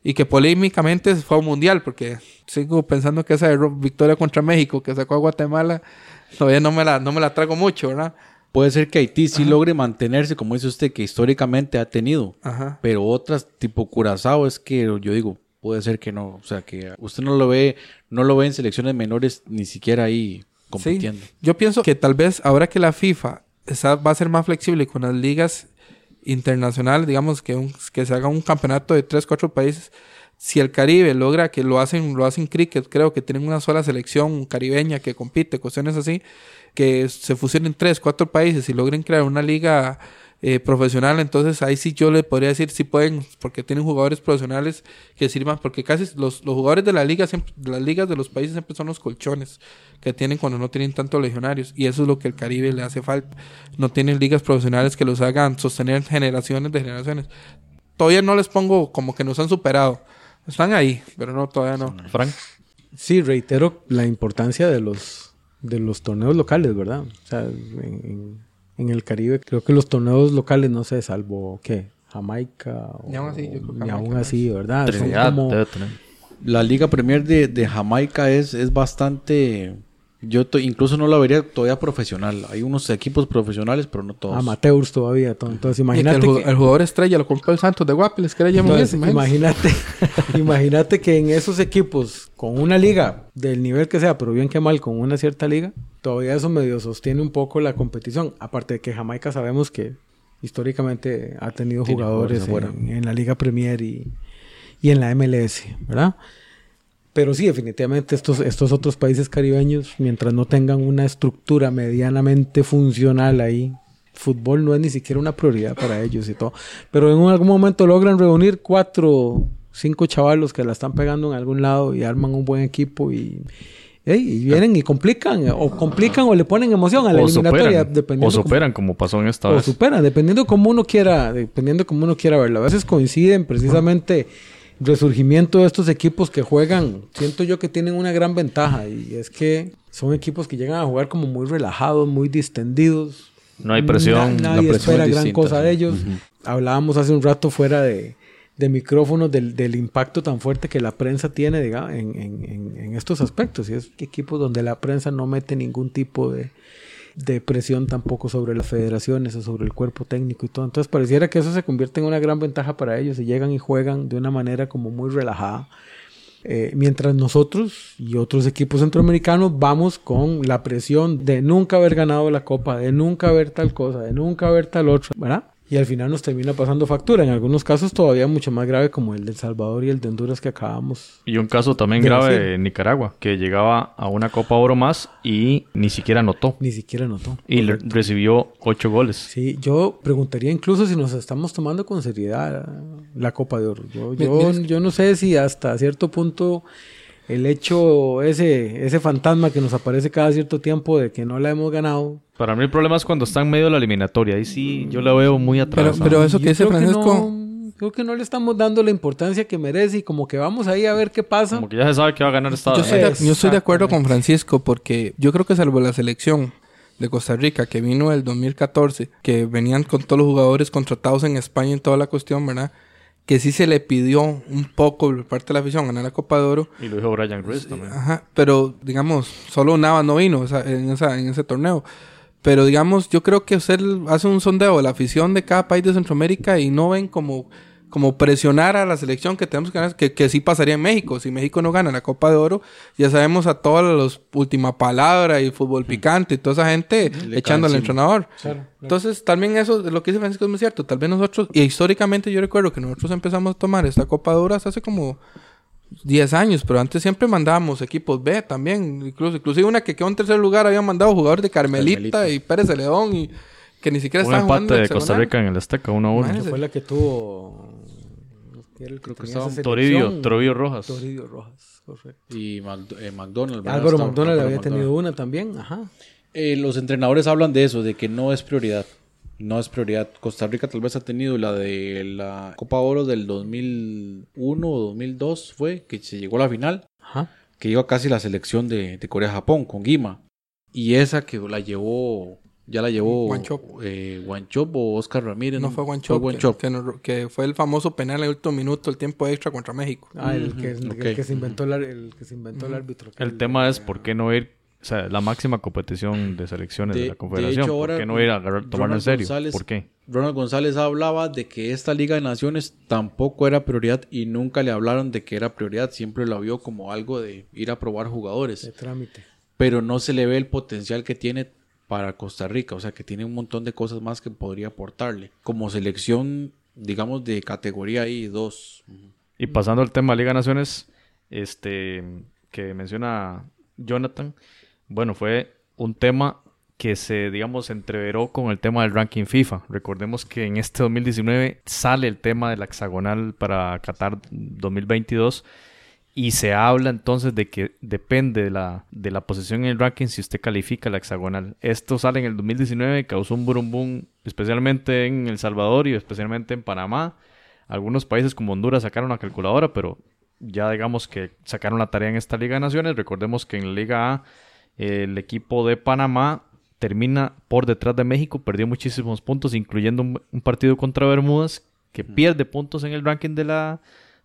D: y que polémicamente fue a un mundial, porque sigo pensando que esa victoria contra México que sacó a Guatemala, todavía no me la, no me la trago mucho, ¿verdad?
C: Puede ser que Haití sí logre mantenerse, como dice usted, que históricamente ha tenido, pero otras tipo Curazao es que yo digo, puede ser que no. O sea, que usted no lo ve, no lo ve en selecciones menores ni siquiera ahí compitiendo.
D: Yo pienso que tal vez ahora que la FIFA va a ser más flexible con las ligas internacionales, digamos que, que se haga un campeonato de 3, 4 países, si el Caribe logra que lo hacen, lo hacen cricket, creo que tienen una sola selección caribeña que compite, cuestiones así, que se fusionen 3, 4 países y logren crear una liga eh, profesional, entonces ahí sí yo le podría decir si pueden, porque tienen jugadores profesionales que sirvan, porque casi los, los jugadores de la liga, siempre, las ligas de los países siempre son los colchones que tienen cuando no tienen tantos legionarios, y eso es lo que el Caribe le hace falta. No tienen ligas profesionales que los hagan sostener generaciones de generaciones. Todavía no les pongo como que nos han superado, Están ahí, pero no, todavía no.
B: Frank.
E: Sí, reitero la importancia de los, de los torneos locales, ¿verdad? O sea, en, en- en el Caribe creo que los torneos locales, no sé, salvo, ¿qué? Jamaica. O,
D: Ni aún así, yo creo que
E: ni
D: Jamaica
E: aún
D: no
E: así, ¿verdad?
B: Trinidad
E: como-
B: debe tener.
C: La Liga Premier de, de Jamaica es, es bastante... Yo incluso no la vería todavía profesional. Hay unos equipos profesionales, pero no todos.
E: amateurs todavía. to- Entonces,
D: que
E: imagínate
D: el, ju-
E: que-
D: el jugador estrella lo compró el Santos de Guapiles, que era Jimmy
E: Entonces,
D: imagínate.
E: imagínate, que en esos equipos, con una liga del nivel que sea, pero bien que mal, con una cierta liga, todavía eso medio sostiene un poco la competición. Aparte de que Jamaica sabemos que históricamente ha tenido jugadores en, en la Liga Premier y, y en la MLS, ¿verdad? Pero sí, definitivamente estos, estos otros países caribeños, mientras no tengan una estructura medianamente funcional ahí, fútbol no es ni siquiera una prioridad para ellos y todo. Pero en algún momento logran reunir cuatro, cinco chavalos que la están pegando en algún lado y arman un buen equipo y, vienen y complican, o complican o le ponen emoción a la
B: O
E: eliminatoria,
B: superan,
E: dependiendo
B: o superan como pasó en esta
E: o
B: vez.
E: superan, dependiendo como uno quiera, dependiendo como uno quiera verlo. A veces coinciden precisamente resurgimiento de estos equipos que juegan. Siento yo que tienen una gran ventaja y es que son equipos que llegan a jugar como muy relajados, muy distendidos.
B: No hay presión.
E: Na-
C: la
E: nadie
C: presión
E: espera
C: es
E: gran cosa de ellos. Hablábamos hace un rato fuera de, de micrófonos del, del impacto tan fuerte que la prensa tiene diga, en, en- en- en estos aspectos. Y es equipos donde la prensa no mete ningún tipo de, de presión tampoco sobre las federaciones o sobre el cuerpo técnico y todo. Entonces pareciera que eso se convierte en una gran ventaja para ellos y llegan y juegan de una manera como muy relajada. Eh, mientras nosotros y otros equipos centroamericanos vamos con la presión de nunca haber ganado la copa, de nunca haber tal cosa, de nunca haber tal otra, ¿verdad? Y al final nos termina pasando factura. En algunos casos todavía mucho más grave como el de El Salvador y el de Honduras que acabamos.
B: Y un caso también
E: De
B: grave
E: Brasil.
B: en Nicaragua, que llegaba a una Copa Oro más y ni siquiera anotó.
E: Ni siquiera notó.
B: Y le- recibió ocho goles.
E: Sí, yo preguntaría incluso si nos estamos tomando con seriedad la Copa de Oro. Yo, yo no sé si hasta cierto punto el hecho, ese, ese fantasma que nos aparece cada cierto tiempo de que no la hemos ganado.
B: Para mí el problema es cuando está en medio de la eliminatoria. Ahí sí yo la veo muy
D: Pero,
B: atrasada.
D: pero eso
E: Yo
D: que dice
E: creo
D: Francisco,
E: no- creo que no le estamos dando la importancia que merece y como que vamos ahí a ver qué pasa.
B: Como que ya se sabe que va a ganar esta...
D: yo estoy, de,
E: Exactamente.
D: yo estoy de acuerdo con Francisco porque yo creo que salvo la selección de Costa Rica que vino el 2014, que venían con todos los jugadores contratados en España en toda la cuestión, ¿verdad? Que sí se le pidió un poco por parte de la afición ganar la Copa de Oro.
B: Y lo dijo Brian Ruiz también.
D: Ajá, pero digamos, solo Navas no vino o sea, en, esa, en ese torneo. Pero digamos, yo creo que usted hace un sondeo de la afición de cada país de Centroamérica y no ven como, como presionar a la selección que tenemos que ganar, que, que sí pasaría en México. Si México no gana la Copa de Oro, ya sabemos a todos los última palabra y fútbol picante y toda esa gente
C: Le
D: echando al entrenador. Entonces, también eso, lo que dice Francisco es muy cierto. Tal vez nosotros, y históricamente yo recuerdo que nosotros empezamos a tomar esta Copa de Oro hasta hace como 10 años, pero antes siempre mandábamos equipos B también. Incluso, inclusive una que quedó en tercer lugar habían mandado jugadores de Carmelita,
C: Carmelita.
D: y Pérez de León y que ni siquiera
B: Un
D: estaban
B: empate
D: jugando
B: de
D: hexagonal.
B: Costa Rica en el Azteca, 1 a 1.
E: que
D: Imagínese.
E: Que tuvo. Creo que
C: estaba
B: Toribio, Toribio Rojas.
E: Toribio Rojas, correcto.
C: Y Macdo- eh, McDonald.
E: Álvaro
C: Estaba-
E: McDonald
C: Álvaro
E: había
C: McDonald.
E: tenido una también, ajá.
C: Eh, los entrenadores hablan de eso, de que no es prioridad. No es prioridad. Costa Rica tal vez ha tenido la de la Copa Oro del 2001 o 2002 fue, que se llegó a la final,
E: Ajá.
C: que iba casi la selección de, de Corea-Japón con Guima. Y esa que la llevó, ya la llevó
D: Wanchop.
C: eh, o Oscar Ramírez.
D: No fue Guancho, que, que, fue el famoso penal en el último minuto, el tiempo extra contra México.
E: Ah, el que, el
C: ok.
E: que se inventó el, que se inventó el árbitro.
B: El tema es por qué no ir, o sea, la máxima competición de selecciones de,
C: De-
B: la
C: de
B: Confederación.
C: hecho, ahora
B: ¿Por qué no ir a tomarlo en serio?
C: González-
B: ¿Por qué?
C: Ronald González hablaba de que esta Liga de Naciones tampoco era prioridad y nunca le hablaron de que era prioridad. Siempre lo vio como algo de ir a probar jugadores.
E: de trámite.
C: pero no se le ve el potencial que tiene para Costa Rica, o sea que tiene un montón de cosas más que podría aportarle. Como selección, digamos, de categoría ahí, dos.
B: Y pasando al tema de Liga Naciones, este, que menciona Jonathan, bueno, fue un tema que se, digamos, entreveró con el tema del ranking FIFA. Recordemos que en este 2019 sale el tema de la hexagonal para Qatar 2022 y se habla entonces de que depende de la, de la posición en el ranking si usted califica la hexagonal. Esto sale en el 2019, causó un boom, especialmente en El Salvador y especialmente en Panamá. Algunos países como Honduras sacaron la calculadora, pero ya digamos que sacaron la tarea en esta Liga de Naciones. Recordemos que en la Liga A el equipo de Panamá termina por detrás de México, perdió muchísimos puntos, incluyendo un, un partido contra Bermudas, que pierde puntos en el ranking de la,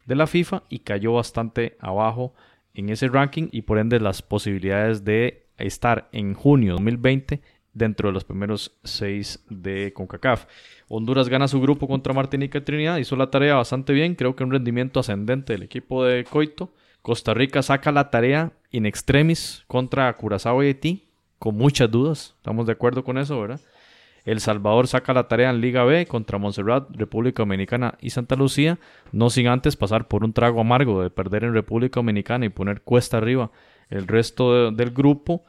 B: de la FIFA y cayó bastante abajo en ese ranking y por ende las posibilidades de estar en junio 2020 dentro de los primeros seis de CONCACAF. Honduras gana su grupo contra Martinica y Trinidad, hizo la tarea bastante bien, creo que un rendimiento ascendente del equipo de Coito. Costa Rica saca la tarea in extremis contra Curazao y Haití, con muchas dudas, estamos de acuerdo con eso, ¿verdad? El Salvador saca la tarea en Liga B contra Montserrat, República Dominicana y Santa Lucía, no sin antes pasar por un trago amargo de perder en República Dominicana y poner cuesta arriba el resto de- del grupo.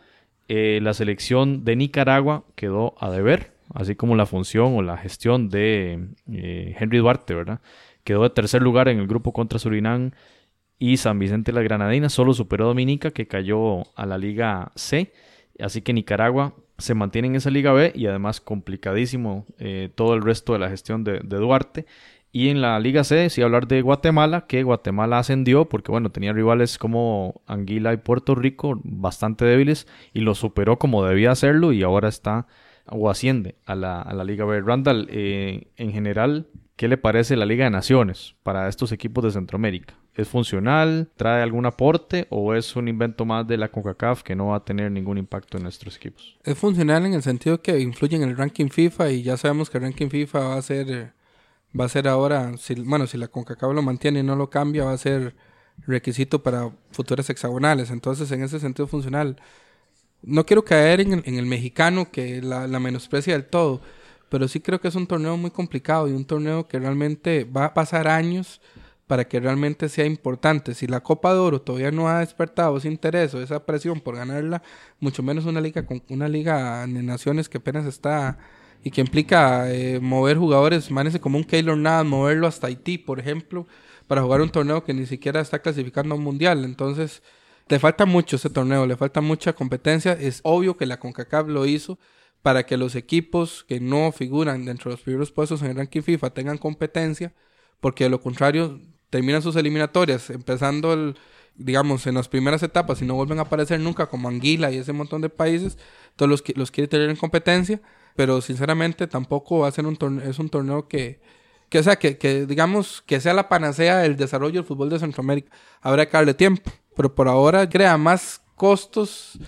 B: Eh, la selección de Nicaragua quedó a deber, así como la función o la gestión de eh, Henry Duarte, ¿verdad? Quedó de tercer lugar en el grupo contra Surinam y San Vicente de las Granadinas. Solo superó a Dominica, que cayó a la Liga C. Así que Nicaragua se mantiene en esa Liga B y además complicadísimo eh, todo el resto de la gestión de, Duarte. Y en la Liga C, sí hablar de Guatemala, que Guatemala ascendió porque, bueno, tenía rivales como Anguila y Puerto Rico bastante débiles y lo superó como debía hacerlo y ahora está o asciende a la, a la Liga B. Randall, eh, en general, ¿qué le parece la Liga de Naciones para estos equipos de Centroamérica? ¿Es funcional? ¿Trae algún aporte? ¿O es un invento más de la CONCACAF que no va a tener ningún impacto en nuestros equipos?
D: Es funcional en el sentido que influye en el ranking FIFA y ya sabemos que el ranking FIFA va a ser va a ser ahora, si, bueno, si la CONCACAF lo mantiene y no lo cambia, va a ser requisito para futuras hexagonales. Entonces, en ese sentido funcional. No quiero caer en el mexicano que la, la menosprecia del todo, pero sí creo que es un torneo muy complicado y un torneo que realmente va a pasar años para que realmente sea importante. Si la Copa de Oro todavía no ha despertado ese interés o esa presión por ganarla, mucho menos una liga con una liga de naciones que apenas está y que implica eh, mover jugadores, manese como un Keylor Navas, moverlo hasta Haití, por ejemplo, para jugar un torneo que ni siquiera está clasificando a un mundial. Entonces, le falta mucho ese torneo, le falta mucha competencia. Es obvio que la CONCACAF lo hizo para que los equipos que no figuran dentro de los primeros puestos en el ranking FIFA tengan competencia, porque de lo contrario terminan sus eliminatorias empezando el, digamos, en las primeras etapas y no vuelven a aparecer nunca como Anguila y ese montón de países, todos los, los quiere tener en competencia, pero sinceramente tampoco va a ser un es un torneo que, que sea, que, que digamos, que sea la panacea del desarrollo del fútbol de Centroamérica. Habrá que darle tiempo, pero por ahora crea más costos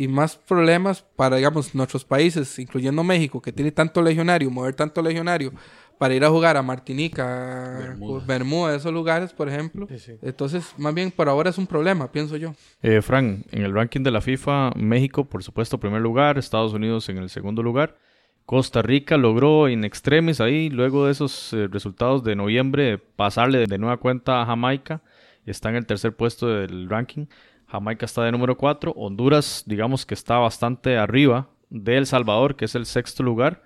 D: y más problemas para, digamos, nuestros países, incluyendo México, que tiene tanto legionario, mover tanto legionario para ir a jugar a Martinica,
C: Bermuda.
D: Bermuda, esos lugares, por ejemplo. Entonces, más bien, por ahora es un problema, pienso yo.
B: Eh, Fran, en el ranking de la FIFA, México, por supuesto, primer lugar, Estados Unidos en el segundo lugar. Costa Rica logró in extremis ahí, luego de esos eh, resultados de noviembre, pasarle de nueva cuenta a Jamaica. Está en el tercer puesto del ranking. Jamaica está de número 4. Honduras, digamos que está bastante arriba de El Salvador, que es el sexto lugar.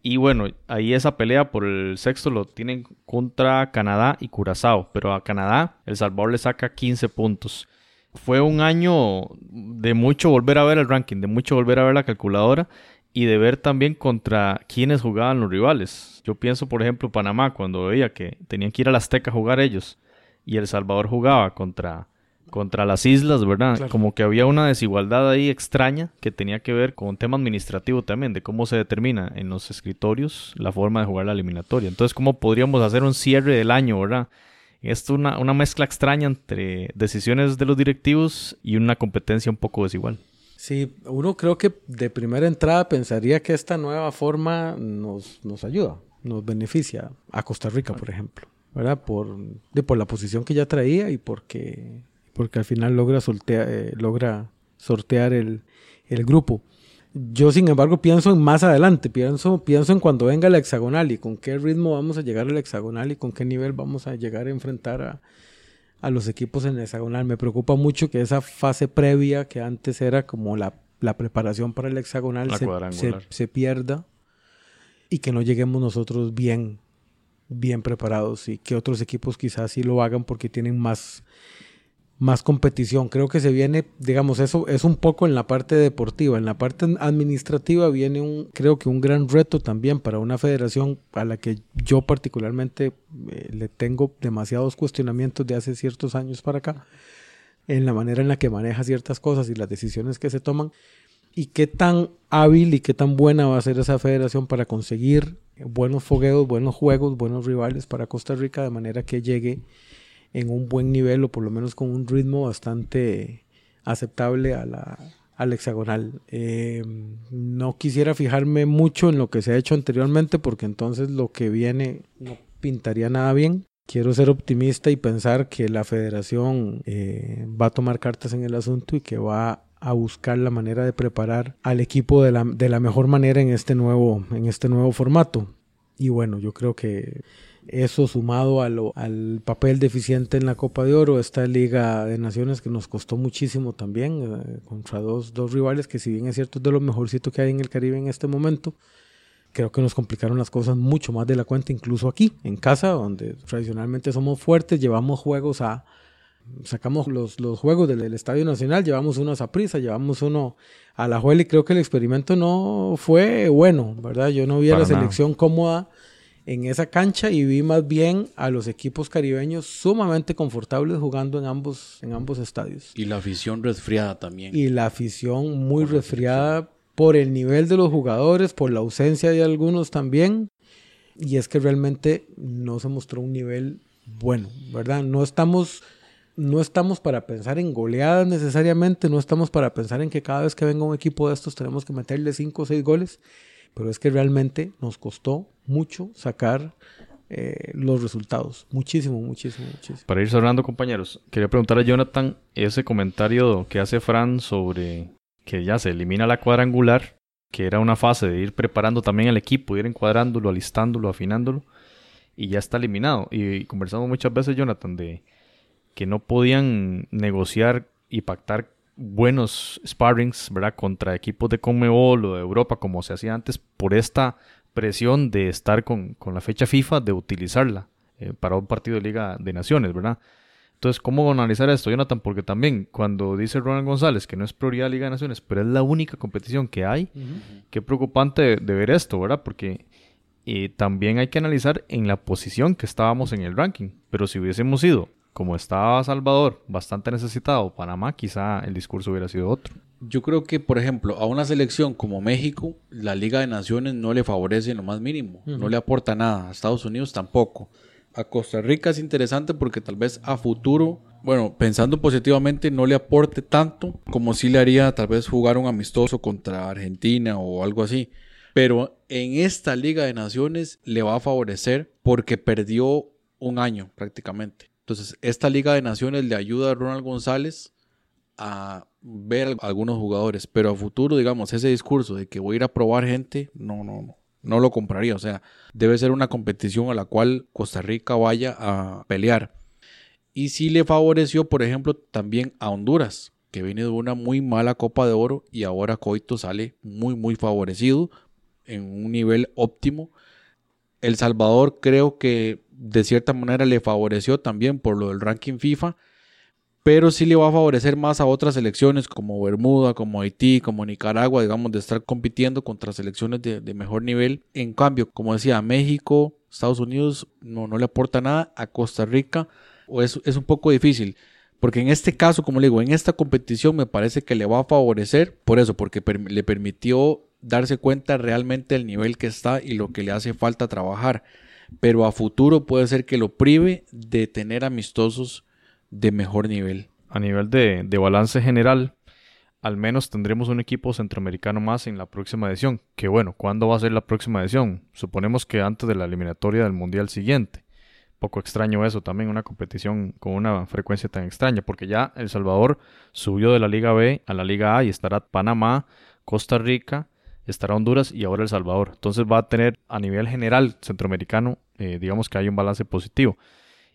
B: Y bueno, ahí esa pelea por el sexto lo tienen contra Canadá y Curazao. Pero a Canadá, El Salvador le saca 15 puntos. Fue un año de mucho volver a ver el ranking, de mucho volver a ver la calculadora y de ver también contra quiénes jugaban los rivales. Yo pienso, por ejemplo, Panamá, cuando veía que tenían que ir a la Azteca a jugar ellos y El Salvador jugaba contra, contra las islas, ¿verdad?
E: Claro.
B: Como que había una desigualdad ahí extraña que tenía que ver con un tema administrativo también, de cómo se determina en los escritorios la forma de jugar la eliminatoria. Entonces, ¿cómo podríamos hacer un cierre del año, ¿verdad? Esto es una, una mezcla extraña entre decisiones de los directivos y una competencia un poco desigual.
E: Sí, uno creo que de primera entrada pensaría que esta nueva forma nos, nos ayuda, nos beneficia a Costa Rica, por ejemplo, ¿verdad? Por, de, por la posición que ya traía y porque, porque al final logra, eh, logra sortear el, el grupo. Yo, sin embargo, pienso en más adelante, pienso, pienso en cuando venga la hexagonal y con qué ritmo vamos a llegar a la hexagonal y con qué nivel vamos a llegar a enfrentar a, a los equipos en la hexagonal. Me preocupa mucho que esa fase previa que antes era como la, la preparación para el hexagonal se- se pierda y que no lleguemos nosotros bien, bien preparados y que otros equipos quizás sí lo hagan porque tienen más, más competición. Creo que se viene, digamos, eso es un poco en la parte deportiva. En la parte administrativa viene un, creo que un gran reto también para una federación a la que yo particularmente eh, le tengo demasiados cuestionamientos de hace ciertos años para acá, en la manera en la que maneja ciertas cosas y las decisiones que se toman. Y qué tan hábil y qué tan buena va a ser esa federación para conseguir buenos fogueos, buenos juegos, buenos rivales para Costa Rica de manera que llegue en un buen nivel o por lo menos con un ritmo bastante aceptable a la, al hexagonal. Eh, no quisiera fijarme mucho en lo que se ha hecho anteriormente porque entonces lo que viene no pintaría nada bien. Quiero ser optimista y pensar que la federación eh, va a tomar cartas en el asunto y que va a buscar la manera de preparar al equipo de la, de la mejor manera en este nuevo, en este nuevo formato. Y bueno, yo creo que eso sumado a lo, al papel deficiente en la Copa de Oro, esta Liga de Naciones que nos costó muchísimo también eh, contra dos, dos rivales que si bien es cierto es de lo mejorcito que hay en el Caribe en este momento, creo que nos complicaron las cosas mucho más de la cuenta, incluso aquí, en casa, donde tradicionalmente somos fuertes, llevamos juegos a... Sacamos los, los juegos del, Estadio Nacional, llevamos uno a prisa llevamos uno a la Juela y creo que el experimento no fue bueno, ¿verdad? Yo no vi a la selección cómoda en esa cancha y vi más bien a los equipos caribeños sumamente confortables jugando en ambos, en ambos estadios.
C: Y la afición resfriada también.
E: Y la afición muy resfriada por el nivel de los jugadores, por la ausencia de algunos también. Y es que realmente no se mostró un nivel bueno, ¿verdad? No estamos, no estamos para pensar en goleadas necesariamente, no estamos para pensar en que cada vez que venga un equipo de estos tenemos que meterle 5 o 6 goles, pero es que realmente nos costó mucho sacar eh, los resultados. Muchísimo, muchísimo, muchísimo.
B: Para ir cerrando, compañeros, quería preguntar a Jonathan ese comentario que hace Fran sobre que ya se elimina la cuadrangular, que era una fase de ir preparando también al equipo, ir encuadrándolo, alistándolo, afinándolo, y ya está eliminado. Y conversamos muchas veces, Jonathan, de que no podían negociar y pactar buenos sparrings, ¿verdad? Contra equipos de Conmebol o de Europa, como se hacía antes, por esta presión de estar con, la fecha FIFA, de utilizarla eh, para un partido de Liga de Naciones, ¿verdad? Entonces, ¿cómo analizar esto, Jonathan? Porque también cuando dice Ronald González que no es prioridad Liga de Naciones, pero es la única competición que hay, qué preocupante de, ver esto, ¿verdad? Porque eh, también hay que analizar en la posición que estábamos en el ranking. Pero si hubiésemos ido como estaba Salvador bastante necesitado, Panamá, quizá el discurso hubiera sido otro.
C: Yo creo que, por ejemplo, a una selección como México, la Liga de Naciones no le favorece en lo más mínimo, no le aporta nada, a Estados Unidos tampoco. A Costa Rica es interesante porque tal vez a futuro, bueno, pensando positivamente, no le aporte tanto como si le haría tal vez jugar un amistoso contra Argentina o algo así. Pero en esta Liga de Naciones le va a favorecer porque perdió un año prácticamente. Entonces, esta Liga de Naciones le ayuda a Ronald González a ver algunos jugadores, pero a futuro, digamos, ese discurso de que voy a ir a probar gente, no, no, no, no lo compraría. O sea, debe ser una competición a la cual Costa Rica vaya a pelear. Y sí le favoreció, por ejemplo, también a Honduras, que viene de una muy mala Copa de Oro y ahora Coito sale muy, muy favorecido en un nivel óptimo. El Salvador creo que de cierta manera le favoreció también por lo del ranking FIFA, pero sí le va a favorecer más a otras selecciones como Bermuda, como Haití, como Nicaragua, digamos, de estar compitiendo contra selecciones de, mejor nivel. En cambio, como decía, México, Estados Unidos no, no le aporta nada, a Costa Rica o es, es un poco difícil. Porque en este caso, como le digo, en esta competición me parece que le va a favorecer por eso, porque le permitió darse cuenta realmente del nivel que está y lo que le hace falta trabajar pero a futuro puede ser que lo prive de tener amistosos de mejor nivel.
B: A nivel de, balance general, al menos tendremos un equipo centroamericano más en la próxima edición. Que bueno, ¿cuándo va a ser la próxima edición? Suponemos que antes de la eliminatoria del Mundial siguiente. Poco extraño eso también, una competición con una frecuencia tan extraña, porque ya El Salvador subió de la Liga B a la Liga A y estará Panamá, Costa Rica, estará Honduras y ahora El Salvador. Entonces va a tener a nivel general centroamericano, eh, digamos que hay un balance positivo.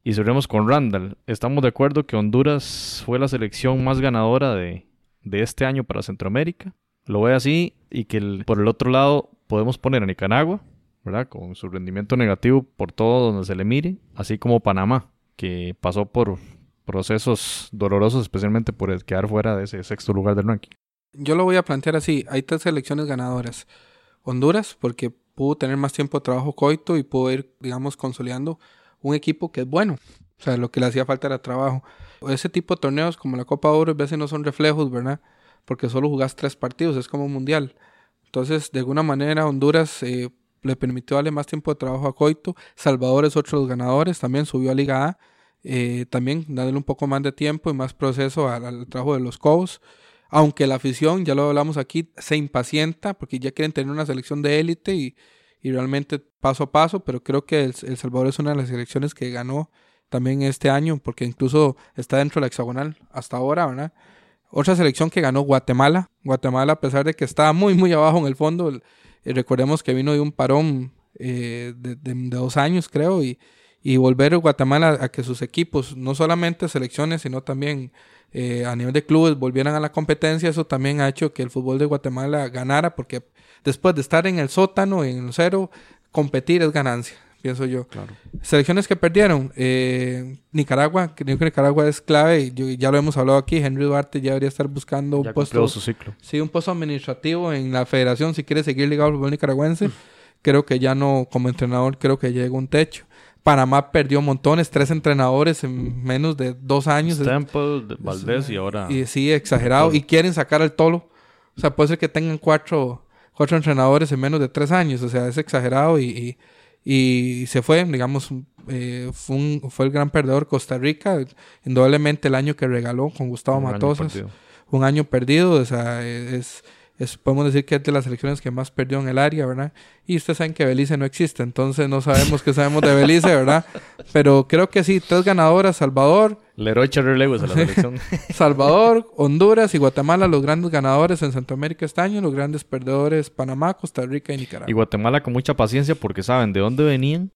B: Y cerremos con Randall. Estamos de acuerdo que Honduras fue la selección más ganadora de, este año para Centroamérica. Lo ve así y que por el otro lado podemos poner a Nicaragua, ¿verdad? Con su rendimiento negativo por todo donde se le mire, así como Panamá, que pasó por procesos dolorosos, especialmente por el quedar fuera de ese sexto lugar del ranking.
D: Yo lo voy a plantear así. Hay tres selecciones ganadoras. Honduras, porque pudo tener más tiempo de trabajo coito y pudo ir, digamos, consolidando un equipo que es bueno. O sea, lo que le hacía falta era trabajo. Ese tipo de torneos como la Copa Oro a veces no son reflejos, ¿verdad? Porque solo jugás tres partidos, es como un mundial. Entonces, de alguna manera, Honduras eh, le permitió darle más tiempo de trabajo a Coito. Salvador es otro de los ganadores, también subió a Liga A. Eh, también darle un poco más de tiempo y más proceso al, al trabajo de los Cobos. Aunque la afición, ya lo hablamos aquí, se impacienta porque ya quieren tener una selección de élite y, y, realmente paso a paso, pero creo que el, Salvador es una de las selecciones que ganó también este año porque incluso está dentro de la hexagonal hasta ahora, ¿verdad? Otra selección que ganó Guatemala. Guatemala, a pesar de que estaba muy, muy abajo en el fondo, eh, recordemos que vino de un parón eh, de, dos años, creo, y, y volver a Guatemala a que sus equipos, no solamente selecciones, sino también eh, a nivel de clubes, volvieran a la competencia, eso también ha hecho que el fútbol de Guatemala ganara, porque después de estar en el sótano, en el cero, competir es ganancia, pienso yo.
B: Claro.
D: Selecciones que perdieron, eh, Nicaragua, creo que Nicaragua es clave, yo, ya lo hemos hablado aquí, Henry Duarte ya debería estar buscando un puesto,
B: su ciclo.
D: Sí, un puesto administrativo en la federación si quiere seguir ligado al fútbol nicaragüense. Creo que ya no, como entrenador, creo que llega un techo. Panamá perdió montones, tres entrenadores en menos de dos años.
B: Temple, Valdés y ahora.
D: Y sí, exagerado. Y quieren sacar al Tolo. O sea, puede ser que tengan cuatro, cuatro entrenadores en menos de tres años. O sea, es exagerado y, y, y se fue, digamos, eh, fue, un, fue el gran perdedor Costa Rica. Indudablemente el año que regaló con Gustavo
B: Un
D: Matosas. un año perdido. O sea, es, es, podemos decir que es de las selecciones que más perdió en el área, ¿verdad? Y ustedes saben que Belice no existe, entonces no sabemos qué sabemos de Belice, ¿verdad? Pero creo que sí, tres ganadoras, Salvador,
B: Leroy Cherry Lewis a la selección.
D: Salvador, Honduras y Guatemala, los grandes ganadores en Centroamérica este año, los grandes perdedores Panamá, Costa Rica y Nicaragua.
B: y Guatemala con mucha paciencia porque saben de dónde venían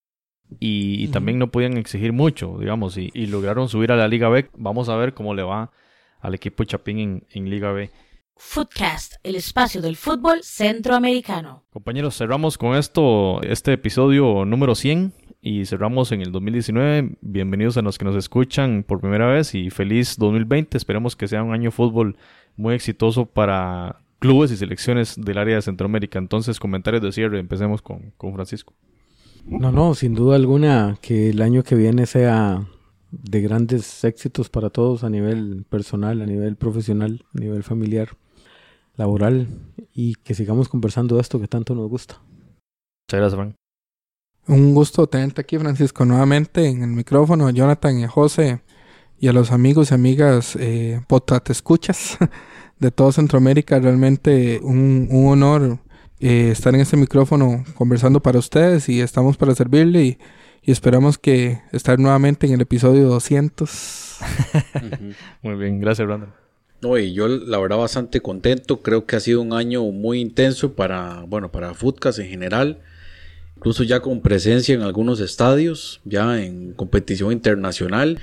B: y, también no podían exigir mucho, digamos, y, y lograron subir a la Liga B. Vamos a ver cómo le va al equipo Chapín en, en Liga B.
A: Footcast, el espacio del fútbol centroamericano.
B: Compañeros, cerramos con esto este episodio número 100 y cerramos en el 2019. Bienvenidos a los que nos escuchan por primera vez y feliz 2020. Esperemos que sea un año de fútbol muy exitoso para clubes y selecciones del área de Centroamérica. Entonces, comentarios de cierre. Empecemos con, con Francisco.
E: No, no, sin duda alguna que el año que viene sea de grandes éxitos para todos a nivel personal, a nivel profesional, a nivel familiar, laboral y que sigamos conversando de esto que tanto nos gusta.
B: Muchas gracias, Frank.
D: Un gusto tenerte aquí, Francisco, nuevamente en el micrófono, a Jonathan y a José y a los amigos y amigas eh, te escuchas de todo Centroamérica. Realmente un, un honor eh, estar en este micrófono conversando para ustedes y estamos para servirle y, y esperamos que estar nuevamente en el episodio 200.
B: Muy bien, gracias, Brandon.
C: No, y yo la verdad bastante contento. Creo que ha sido un año muy intenso para, bueno, para Footcast en general. Incluso ya con presencia en algunos estadios, ya en competición internacional.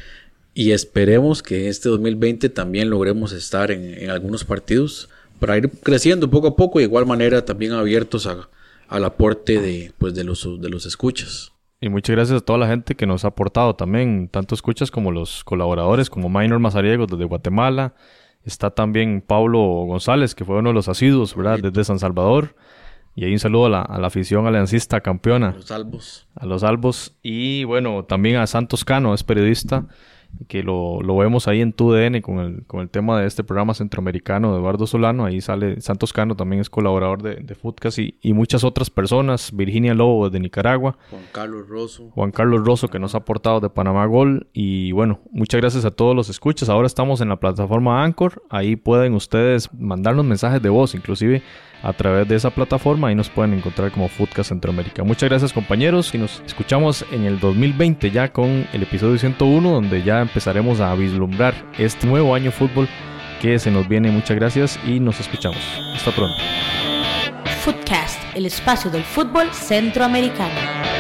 C: Y esperemos que este 2020 también logremos estar en, en algunos partidos para ir creciendo poco a poco y de igual manera también abiertos a, al aporte de, pues, de, los, de los escuchas.
B: Y muchas gracias a toda la gente que nos ha aportado también, tanto escuchas como los colaboradores, como Minor Mazariegos desde Guatemala. Está también Pablo González, que fue uno de los asiduos, ¿verdad? Desde San Salvador. Y ahí un saludo a la, a la afición aliancista campeona,
C: Los salvos.
B: a los albos. Y bueno, también a Santos Cano, es periodista, que lo, lo vemos ahí en TUDN con el, con el tema de este programa centroamericano de Eduardo Solano. Ahí sale Santos Cano, también es colaborador de, de y, y muchas otras personas. Virginia Lobo de Nicaragua.
C: Juan Carlos Rosso.
B: Juan Carlos Rosso que nos ha aportado de Panamá Gol y bueno, muchas gracias a todos los escuchas. Ahora estamos en la plataforma Anchor, ahí pueden ustedes mandarnos mensajes de voz, inclusive a través de esa plataforma, ahí nos pueden encontrar como Foodcast Centroamérica. Muchas gracias compañeros y nos escuchamos en el 2020 ya con el episodio 101 donde ya empezaremos a vislumbrar este nuevo año fútbol que se nos viene. Muchas gracias y nos escuchamos. Hasta pronto.
A: Footcast, el espacio del fútbol centroamericano.